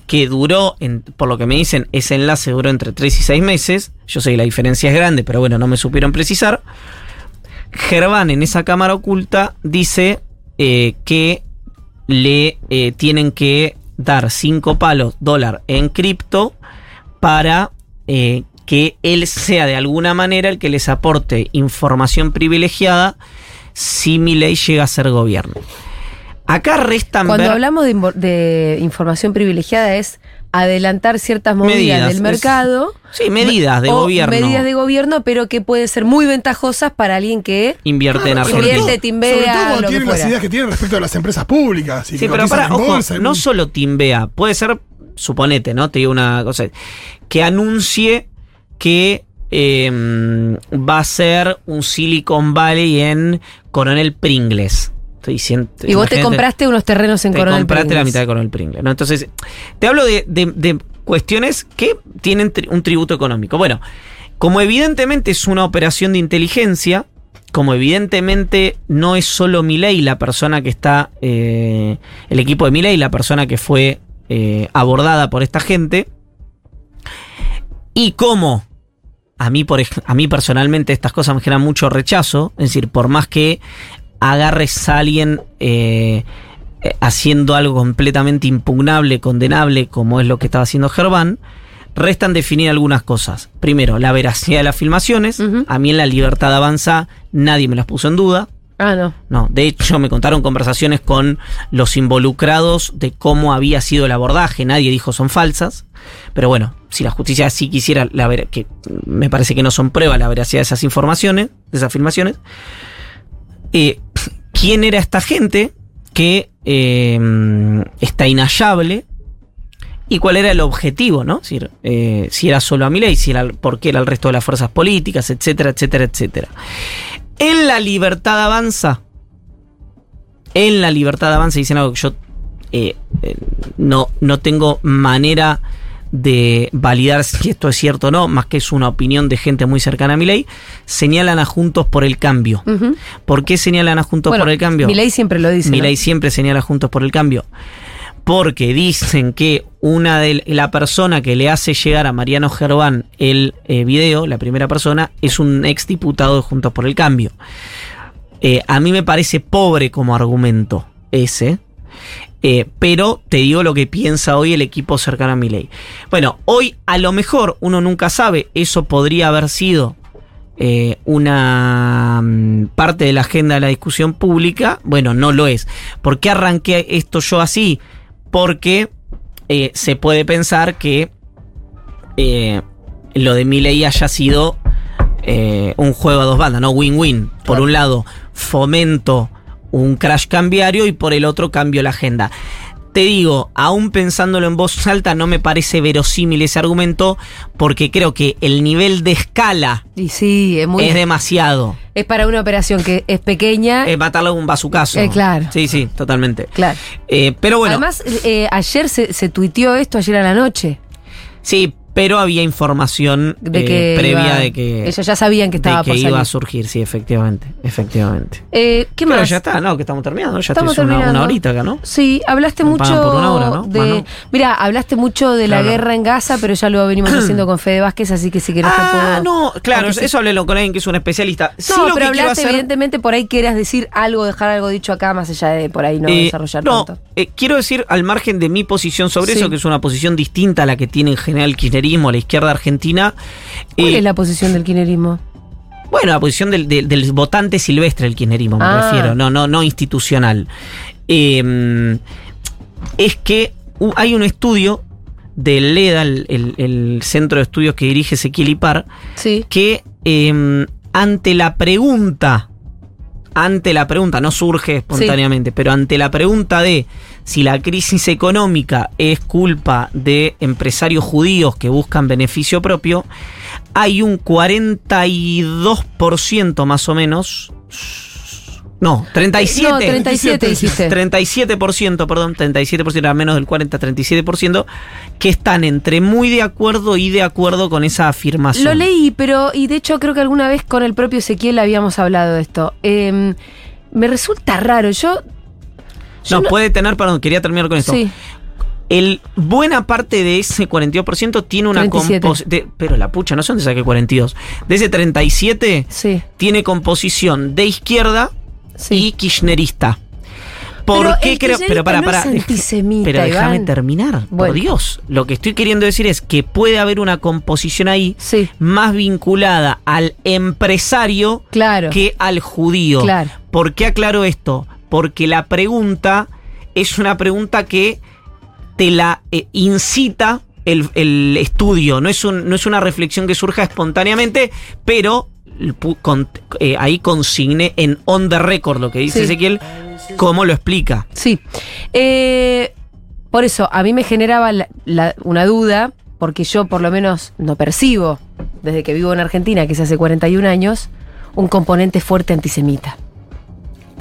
que duró, en- por lo que me dicen, ese enlace duró entre 3 y 6 meses, yo sé que la diferencia es grande, pero bueno, no me supieron precisar, Gerván en esa cámara oculta dice eh, que le eh, tienen que dar 5 palos dólar en cripto para eh, que él sea de alguna manera el que les aporte información privilegiada si mi ley llega a ser gobierno. Acá restan Cuando ver- hablamos de, de información privilegiada es adelantar ciertas movidas Medidas, del es- mercado. Sí, medidas de o gobierno. Medidas de gobierno, pero que pueden ser muy ventajosas para alguien que invierte en Claro, sobre Argentina. Invierte, todo- timbea, Sobre todo cuando tienen las ideas que tienen respecto a las empresas públicas. y Sí, que pero para, ojo, bolsa, no solo timbea, puede ser, suponete, ¿no? Te digo una cosa, que anuncie que eh, va a ser un Silicon Valley en Coronel Pringles. Estoy diciendo, Y vos te compraste unos terrenos en te Coronel compraste la mitad de Coronel Pringles, ¿no? Entonces, te hablo de, de- de cuestiones que tienen tri- un tributo económico. Bueno, como evidentemente es una operación de inteligencia, como evidentemente no es solo Milei la persona que está, eh, el equipo de Milei, la persona que fue eh, abordada por esta gente, y como a mí, por, a mí personalmente estas cosas me generan mucho rechazo, es decir, por más que agarres a alguien eh, eh, haciendo algo completamente impugnable, condenable, como es lo que estaba haciendo Gerván, restan definir algunas cosas. Primero, la veracidad de las filmaciones. A mí en la libertad avanza nadie me las puso en duda. Ah, no. No, de hecho me contaron conversaciones con los involucrados de cómo había sido el abordaje, nadie dijo son falsas, pero bueno, si la justicia sí quisiera, la ver, que me parece que no son pruebas la veracidad de esas informaciones, de esas afirmaciones, eh, ¿quién era esta gente que eh, está inhallable? ¿Y cuál era el objetivo, no? Es decir, eh, si era solo a Milei, si era, por qué era el resto de las fuerzas políticas, etcétera, etcétera, etcétera. En la libertad avanza. En la libertad avanza dicen algo que yo eh, eh, no, no tengo manera de validar si esto es cierto o no, más que es una opinión de gente muy cercana a mi ley, señalan a Juntos por el Cambio. ¿Por qué señalan a Juntos Bueno, por el Cambio? Milei siempre lo dice. ¿no? Milei siempre señala Juntos por el Cambio. Porque dicen que una de la persona que le hace llegar a Mariano Gerván el eh, video, la primera persona, es un exdiputado de Juntos por el Cambio. Eh, a mí me parece pobre como argumento ese. eh, pero te digo lo que piensa hoy el equipo cercano a Milei. Bueno, hoy a lo mejor uno nunca sabe, eso podría haber sido una mm, parte de la agenda de la discusión pública, bueno, no lo es. ¿Por qué arranqué esto yo así? Porque eh, se puede pensar que eh, lo de Milei haya sido eh, un juego a dos bandas, ¿no? Win-win. Por Claro. un lado, fomento un crash cambiario y por el otro cambio la agenda. Te digo, aún pensándolo en voz alta, no me parece verosímil ese argumento porque creo que el nivel de escala Y sí, es muy. es demasiado. Es para una operación que es pequeña. Es matarlo con un bazucazo. Eh, claro. Sí, sí, totalmente. claro. Eh, pero bueno, Además, eh, ayer se, se tuiteó esto, ayer a la noche. sí, pero había información De eh, que. previa iba- de que, Ellos ya sabían que de estaba que por iba a surgir, sí, efectivamente. Efectivamente. Eh, ¿Qué Pero más? ya está, no, que estamos terminando. Ya Estamos terminando. una horita acá, ¿no? Sí, hablaste Me mucho por una hora, ¿no? De. no. Mira, hablaste mucho de la guerra en Gaza, pero ya lo venimos haciendo con Fede Vázquez, así que si querés te Ah, puedo. no, claro, sí- eso hablé con alguien que es un especialista. Sí, No, lo pero que hablaste, hacer. evidentemente, por ahí quieras decir algo, dejar algo dicho acá, más allá de por ahí no Eh, desarrollar no, tanto. eh, quiero decir, al margen de mi posición sobre Sí. eso, que es una posición distinta a la que tiene en general el kirchnerismo, la izquierda argentina. ¿Cuál eh, es la posición del kirchnerismo? Bueno, la posición del, del- del votante silvestre del kirchnerismo, me Ah. refiero, no, no, no institucional. Eh, es que hay un estudio del LEDA, el, el- el centro de estudios que dirige Ezequiel Ipar, Sí. que eh, ante la pregunta, ante la pregunta, no surge espontáneamente, pero ante la pregunta de si la crisis económica es culpa de empresarios judíos que buscan beneficio propio, hay un 42% más o menos. No, 37. No, 37 dijiste. 37%, perdón, 37%, era menos del 40, 37%, que están entre muy de acuerdo y de acuerdo con esa afirmación. Lo leí, pero, y de hecho creo que alguna vez con el propio Ezequiel habíamos hablado de esto. Eh, me resulta raro, yo... No, puede tener, perdón, quería terminar con esto. Sí, El, buena parte de ese 42% tiene una 37. composición. Pero la pucha, no sé dónde saqué 42. De ese 37 sí, tiene composición de izquierda sí. y kirchnerista. ¿Por Pero qué creo? Pero para, para. no es pero déjame terminar. Bueno. Por Dios. Lo que estoy queriendo decir es que puede haber una composición ahí Sí, más vinculada al empresario claro. que al judío. Claro. ¿Por qué aclaro esto? Porque la pregunta es una pregunta que te la eh, incita el, el estudio, no es, un- no es una reflexión que surja espontáneamente, pero con- eh, ahí consigné en on the record lo que dice Sí. Ezequiel, cómo lo explica. Sí. Eh, por eso, a mí me generaba la- la- una duda, porque yo por lo menos no percibo, desde que vivo en Argentina, que es hace 41 años, un componente fuerte antisemita.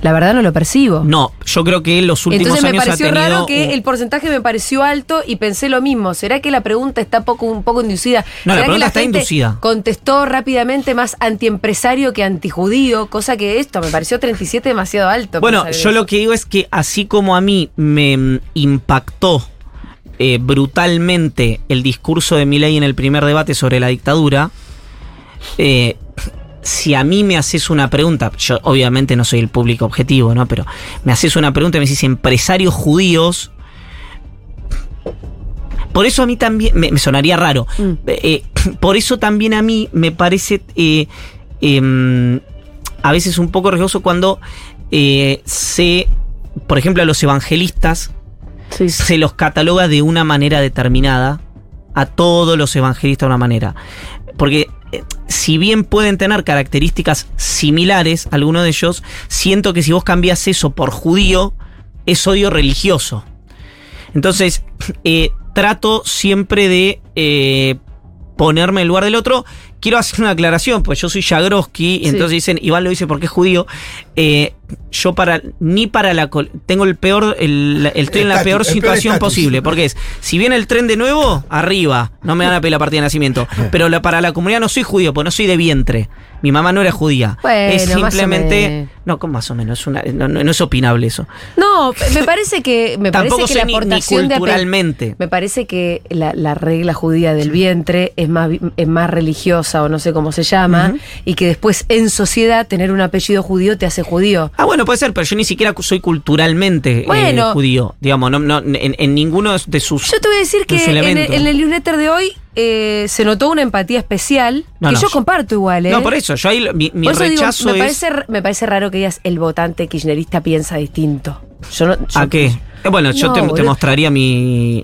La verdad no lo percibo. No, yo creo que en los últimos Entonces me años pareció ha tenido raro que un- el porcentaje me pareció alto y pensé lo mismo. ¿Será que la pregunta está poco, un poco inducida? No, la ¿Será que pregunta está gente inducida. Contestó rápidamente más antiempresario que antijudío, cosa que esto me pareció 37 demasiado alto. Bueno, yo lo que digo es que así como a mí me mm, impactó eh, brutalmente el discurso de Milei en el primer debate sobre la dictadura, eh, si a mí me haces una pregunta, yo obviamente no soy el público objetivo, ¿no? Pero me haces una pregunta y me decís empresarios judíos. Por eso a mí también me, me sonaría raro. Mm. Eh, por eso también a mí me parece eh, em, a veces un poco riesgoso cuando eh, se, por ejemplo, a los evangelistas Sí. se los cataloga de una manera determinada, a todos los evangelistas de una manera. Porque eh, si bien pueden tener características similares, algunos de ellos, siento que si vos cambias eso por judío, es odio religioso. Entonces, eh, trato siempre de eh, ponerme en el lugar del otro. Quiero hacer una aclaración, pues yo soy Jagroski, Sí. entonces dicen, Iván lo dice porque es judío. Eh, yo para, ni para la tengo el peor, el, el- estoy en la peor situación posible, porque es, si viene el tren de nuevo, arriba, no me van a pedir la partida de nacimiento. Pero la- para la comunidad no soy judío, porque no soy de vientre. Mi mamá no era judía. Bueno, es simplemente. No, ¿cómo más o menos? Una- no, no- no es opinable eso. No, me parece que me Tampoco parece que la ni- ni aportación de ape- culturalmente. me parece que la, la regla judía del vientre es más es más religiosa o no sé cómo se llama y que después en sociedad tener un apellido judío te hace judío. Ah, bueno, puede ser, pero yo ni siquiera soy culturalmente eh, Bueno. judío. Digamos, no, no, en, en ninguno de sus. Yo te voy a decir de que en el, elementos. en el newsletter de hoy eh, se notó una empatía especial No, que yo yo- comparto igual, ¿eh? No, por eso, yo ahí mi, digo, rechazo me, es. parece, me parece raro que digas el votante kirchnerista piensa distinto. Yo no- yo- ¿A qué? Eh, bueno, yo te, mostraría mi.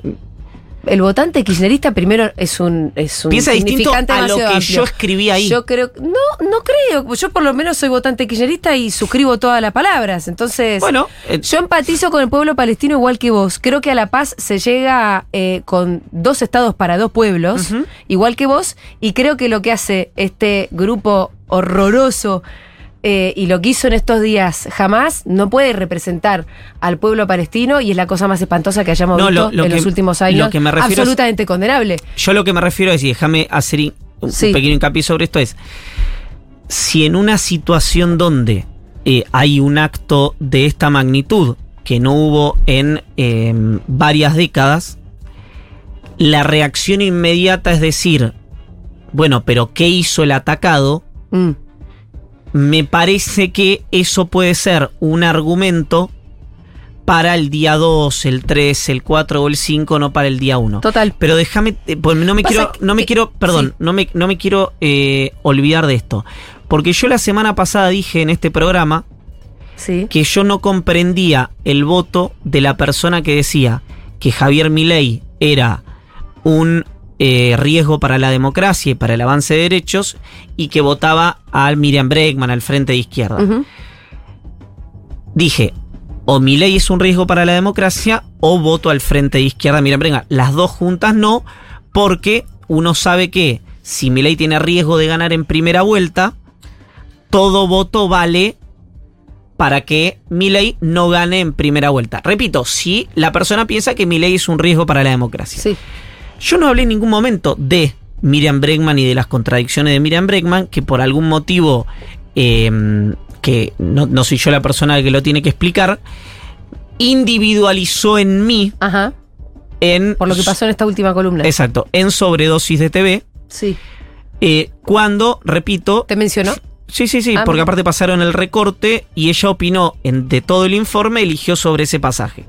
El votante kirchnerista primero es un, es un Piensa distinto a lo que amplio. yo escribí ahí. Yo creo, no, no creo. Yo por lo menos soy votante kirchnerista y suscribo todas las palabras. Entonces, Bueno, eh, yo empatizo con el pueblo palestino igual que vos. Creo que a la paz se llega eh, con dos estados para dos pueblos, igual que vos. Y creo que lo que hace este grupo horroroso eh, y lo que hizo en estos días jamás no puede representar al pueblo palestino y es la cosa más espantosa que hayamos No, visto lo- lo en que- los últimos lo años. que me refiero es- absolutamente condenable. yo lo que me refiero es, y déjame hacer un Sí. pequeño hincapié sobre esto, es. Si en una situación donde eh, hay un acto de esta magnitud que no hubo en eh, varias décadas, la reacción inmediata es decir, bueno, pero ¿qué hizo el atacado? Mm. Me parece que eso puede ser un argumento para el día 2, el 3, el 4 o el 5, no para el día 1. Total. Pero déjame, eh, pues no me quiero, no me que- quiero, perdón, sí. no me, no me quiero eh, olvidar de esto. Porque yo la semana pasada dije en este programa Sí. que yo no comprendía el voto de la persona que decía que Javier Milei era un eh, riesgo para la democracia y para el avance de derechos y que votaba a Miriam Bregman al frente de izquierda. Dije, o Milei es un riesgo para la democracia o voto al frente de izquierda Miriam Bregman. Las dos juntas no, porque uno sabe que si Milei tiene riesgo de ganar en primera vuelta, todo voto vale para que Milei no gane en primera vuelta. Repito, si la persona piensa que Milei es un riesgo para la democracia. Sí. Yo no hablé en ningún momento de Miriam Bregman y de las contradicciones de Miriam Bregman, que por algún motivo, eh, que no, no soy yo la persona que lo tiene que explicar, individualizó en mí, Ajá. en... Por lo que pasó en esta última columna. Exacto, en sobredosis de TV, Sí. eh, cuando, repito, ¿Te mencionó? Sí, sí, sí, Ah, porque aparte pasaron el recorte y ella opinó en, de todo el informe, eligió sobre ese pasaje.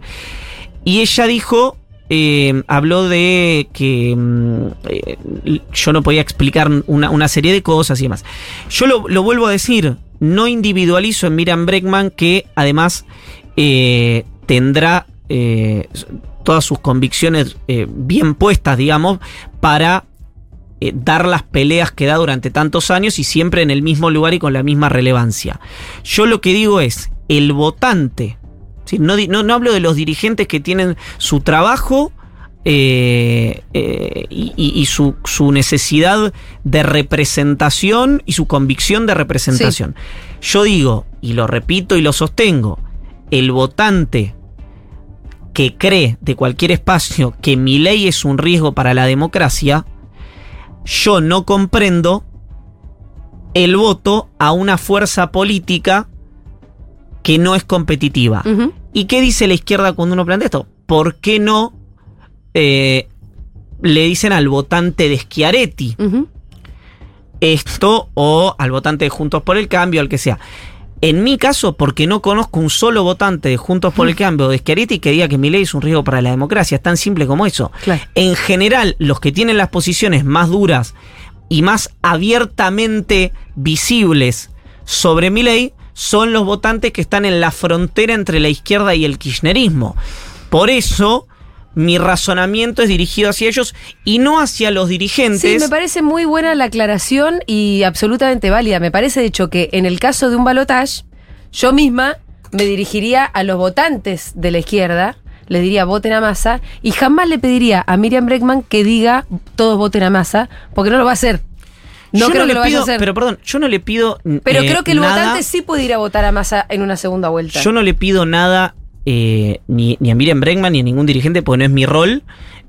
Y ella dijo, eh, habló de que mm, eh, yo no podía explicar una, serie de cosas y demás. Yo lo, vuelvo a decir, no individualizo en Miriam Bregman, que además eh, tendrá todas sus convicciones bien puestas, digamos, para dar las peleas que da durante tantos años y siempre en el mismo lugar y con la misma relevancia. Yo lo que digo es, el votante, no, no, no hablo de los dirigentes que tienen su trabajo eh, eh, y, su, su necesidad de representación y su convicción de representación. Yo digo, y lo repito y lo sostengo, el votante que cree de cualquier espacio que mi ley es un riesgo para la democracia, yo no comprendo el voto a una fuerza política que no es competitiva. ¿Y qué dice la izquierda cuando uno plantea esto? ¿Por qué no eh, le dicen al votante de Schiaretti esto o al votante de Juntos por el Cambio, al que sea? En mi caso, porque no conozco un solo votante de Juntos por el Cambio o de Schiaretti que diga que mi ley es un riesgo para la democracia. Es tan simple como eso. Claro. En general, los que tienen las posiciones más duras y más abiertamente visibles sobre mi ley son los votantes que están en la frontera entre la izquierda y el kirchnerismo. Por eso, mi razonamiento es dirigido hacia ellos y no hacia los dirigentes. Sí, me parece muy buena la aclaración y absolutamente válida. Me parece, de hecho, que en el caso de un balotage, yo misma me dirigiría a los votantes de la izquierda, les diría voten a masa, y jamás le pediría a Miriam Breckman que diga todos voten a masa, porque no lo va a hacer. No Yo creo le que lo vaya pido, a hacer. Pero perdón, yo no le pido. Pero eh, creo que el nada- votante sí puede ir a votar a masa en una segunda vuelta. Yo no le pido nada eh, ni, ni a Miriam Bregman ni a ningún dirigente porque no es mi rol.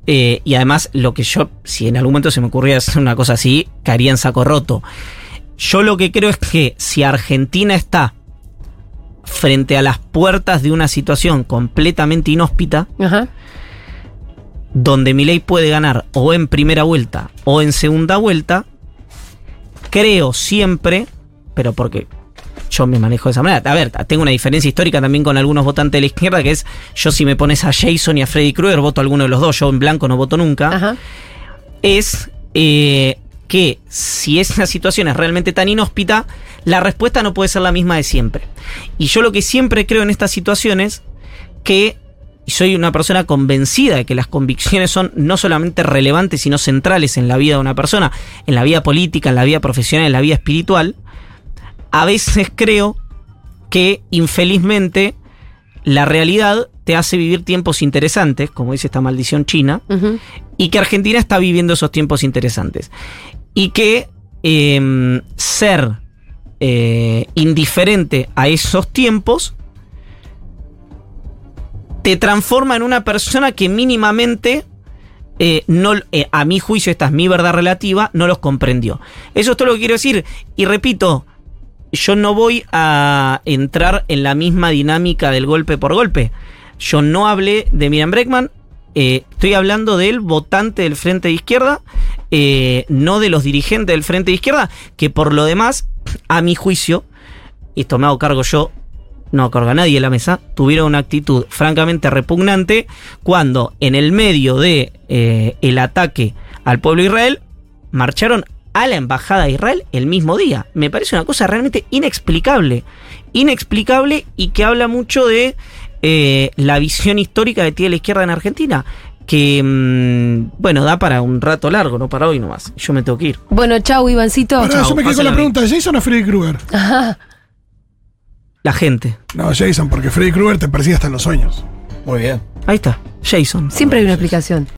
eh, y además, lo que yo, si en algún momento se me ocurría hacer una cosa así, caería en saco roto. Yo lo que creo es que si Argentina está frente a las puertas de una situación completamente inhóspita, Ajá. donde Milei puede ganar o en primera vuelta o en segunda vuelta, creo siempre, pero porque yo me manejo de esa manera. A ver, tengo una diferencia histórica también con algunos votantes de la izquierda, que es yo si me pones a Jason y a Freddy Krueger, voto a alguno de los dos, yo en blanco no voto nunca. Ajá. Es eh, que si esa situación es realmente tan inhóspita, la respuesta no puede ser la misma de siempre. Y yo lo que siempre creo en estas situaciones, que y soy una persona convencida de que las convicciones son no solamente relevantes, sino centrales en la vida de una persona, en la vida política, en la vida profesional, en la vida espiritual, a veces creo que infelizmente la realidad te hace vivir tiempos interesantes, como dice esta maldición china, y que Argentina está viviendo esos tiempos interesantes. Y que eh, ser eh, indiferente a esos tiempos te transforma en una persona que mínimamente, eh, no, eh, a mi juicio, esta es mi verdad relativa, no los comprendió. Eso es todo lo que quiero decir. Y repito, yo no voy a entrar en la misma dinámica del golpe por golpe. Yo no hablé de Miriam Breckman, eh, estoy hablando del votante del Frente de Izquierda, no de los dirigentes del Frente de Izquierda, que por lo demás, a mi juicio, y esto me hago cargo yo, no carga nadie en la mesa, tuvieron una actitud francamente repugnante cuando en el medio de eh, el ataque al pueblo de Israel marcharon a la embajada de Israel el mismo día. Me parece una cosa realmente inexplicable, inexplicable y que habla mucho de eh, la visión histórica que tiene la izquierda en Argentina. Que, mm, bueno, da para un rato largo, no para hoy nomás. Yo me tengo que ir. Bueno, chau, Ivancito. Ahora yo me quedé con la pregunta, ¿Jason o Freddy Krueger? La gente. No, Jason, porque Freddy Krueger te persigue hasta en los sueños. Muy bien. Ahí está, Jason. Siempre hay una explicación.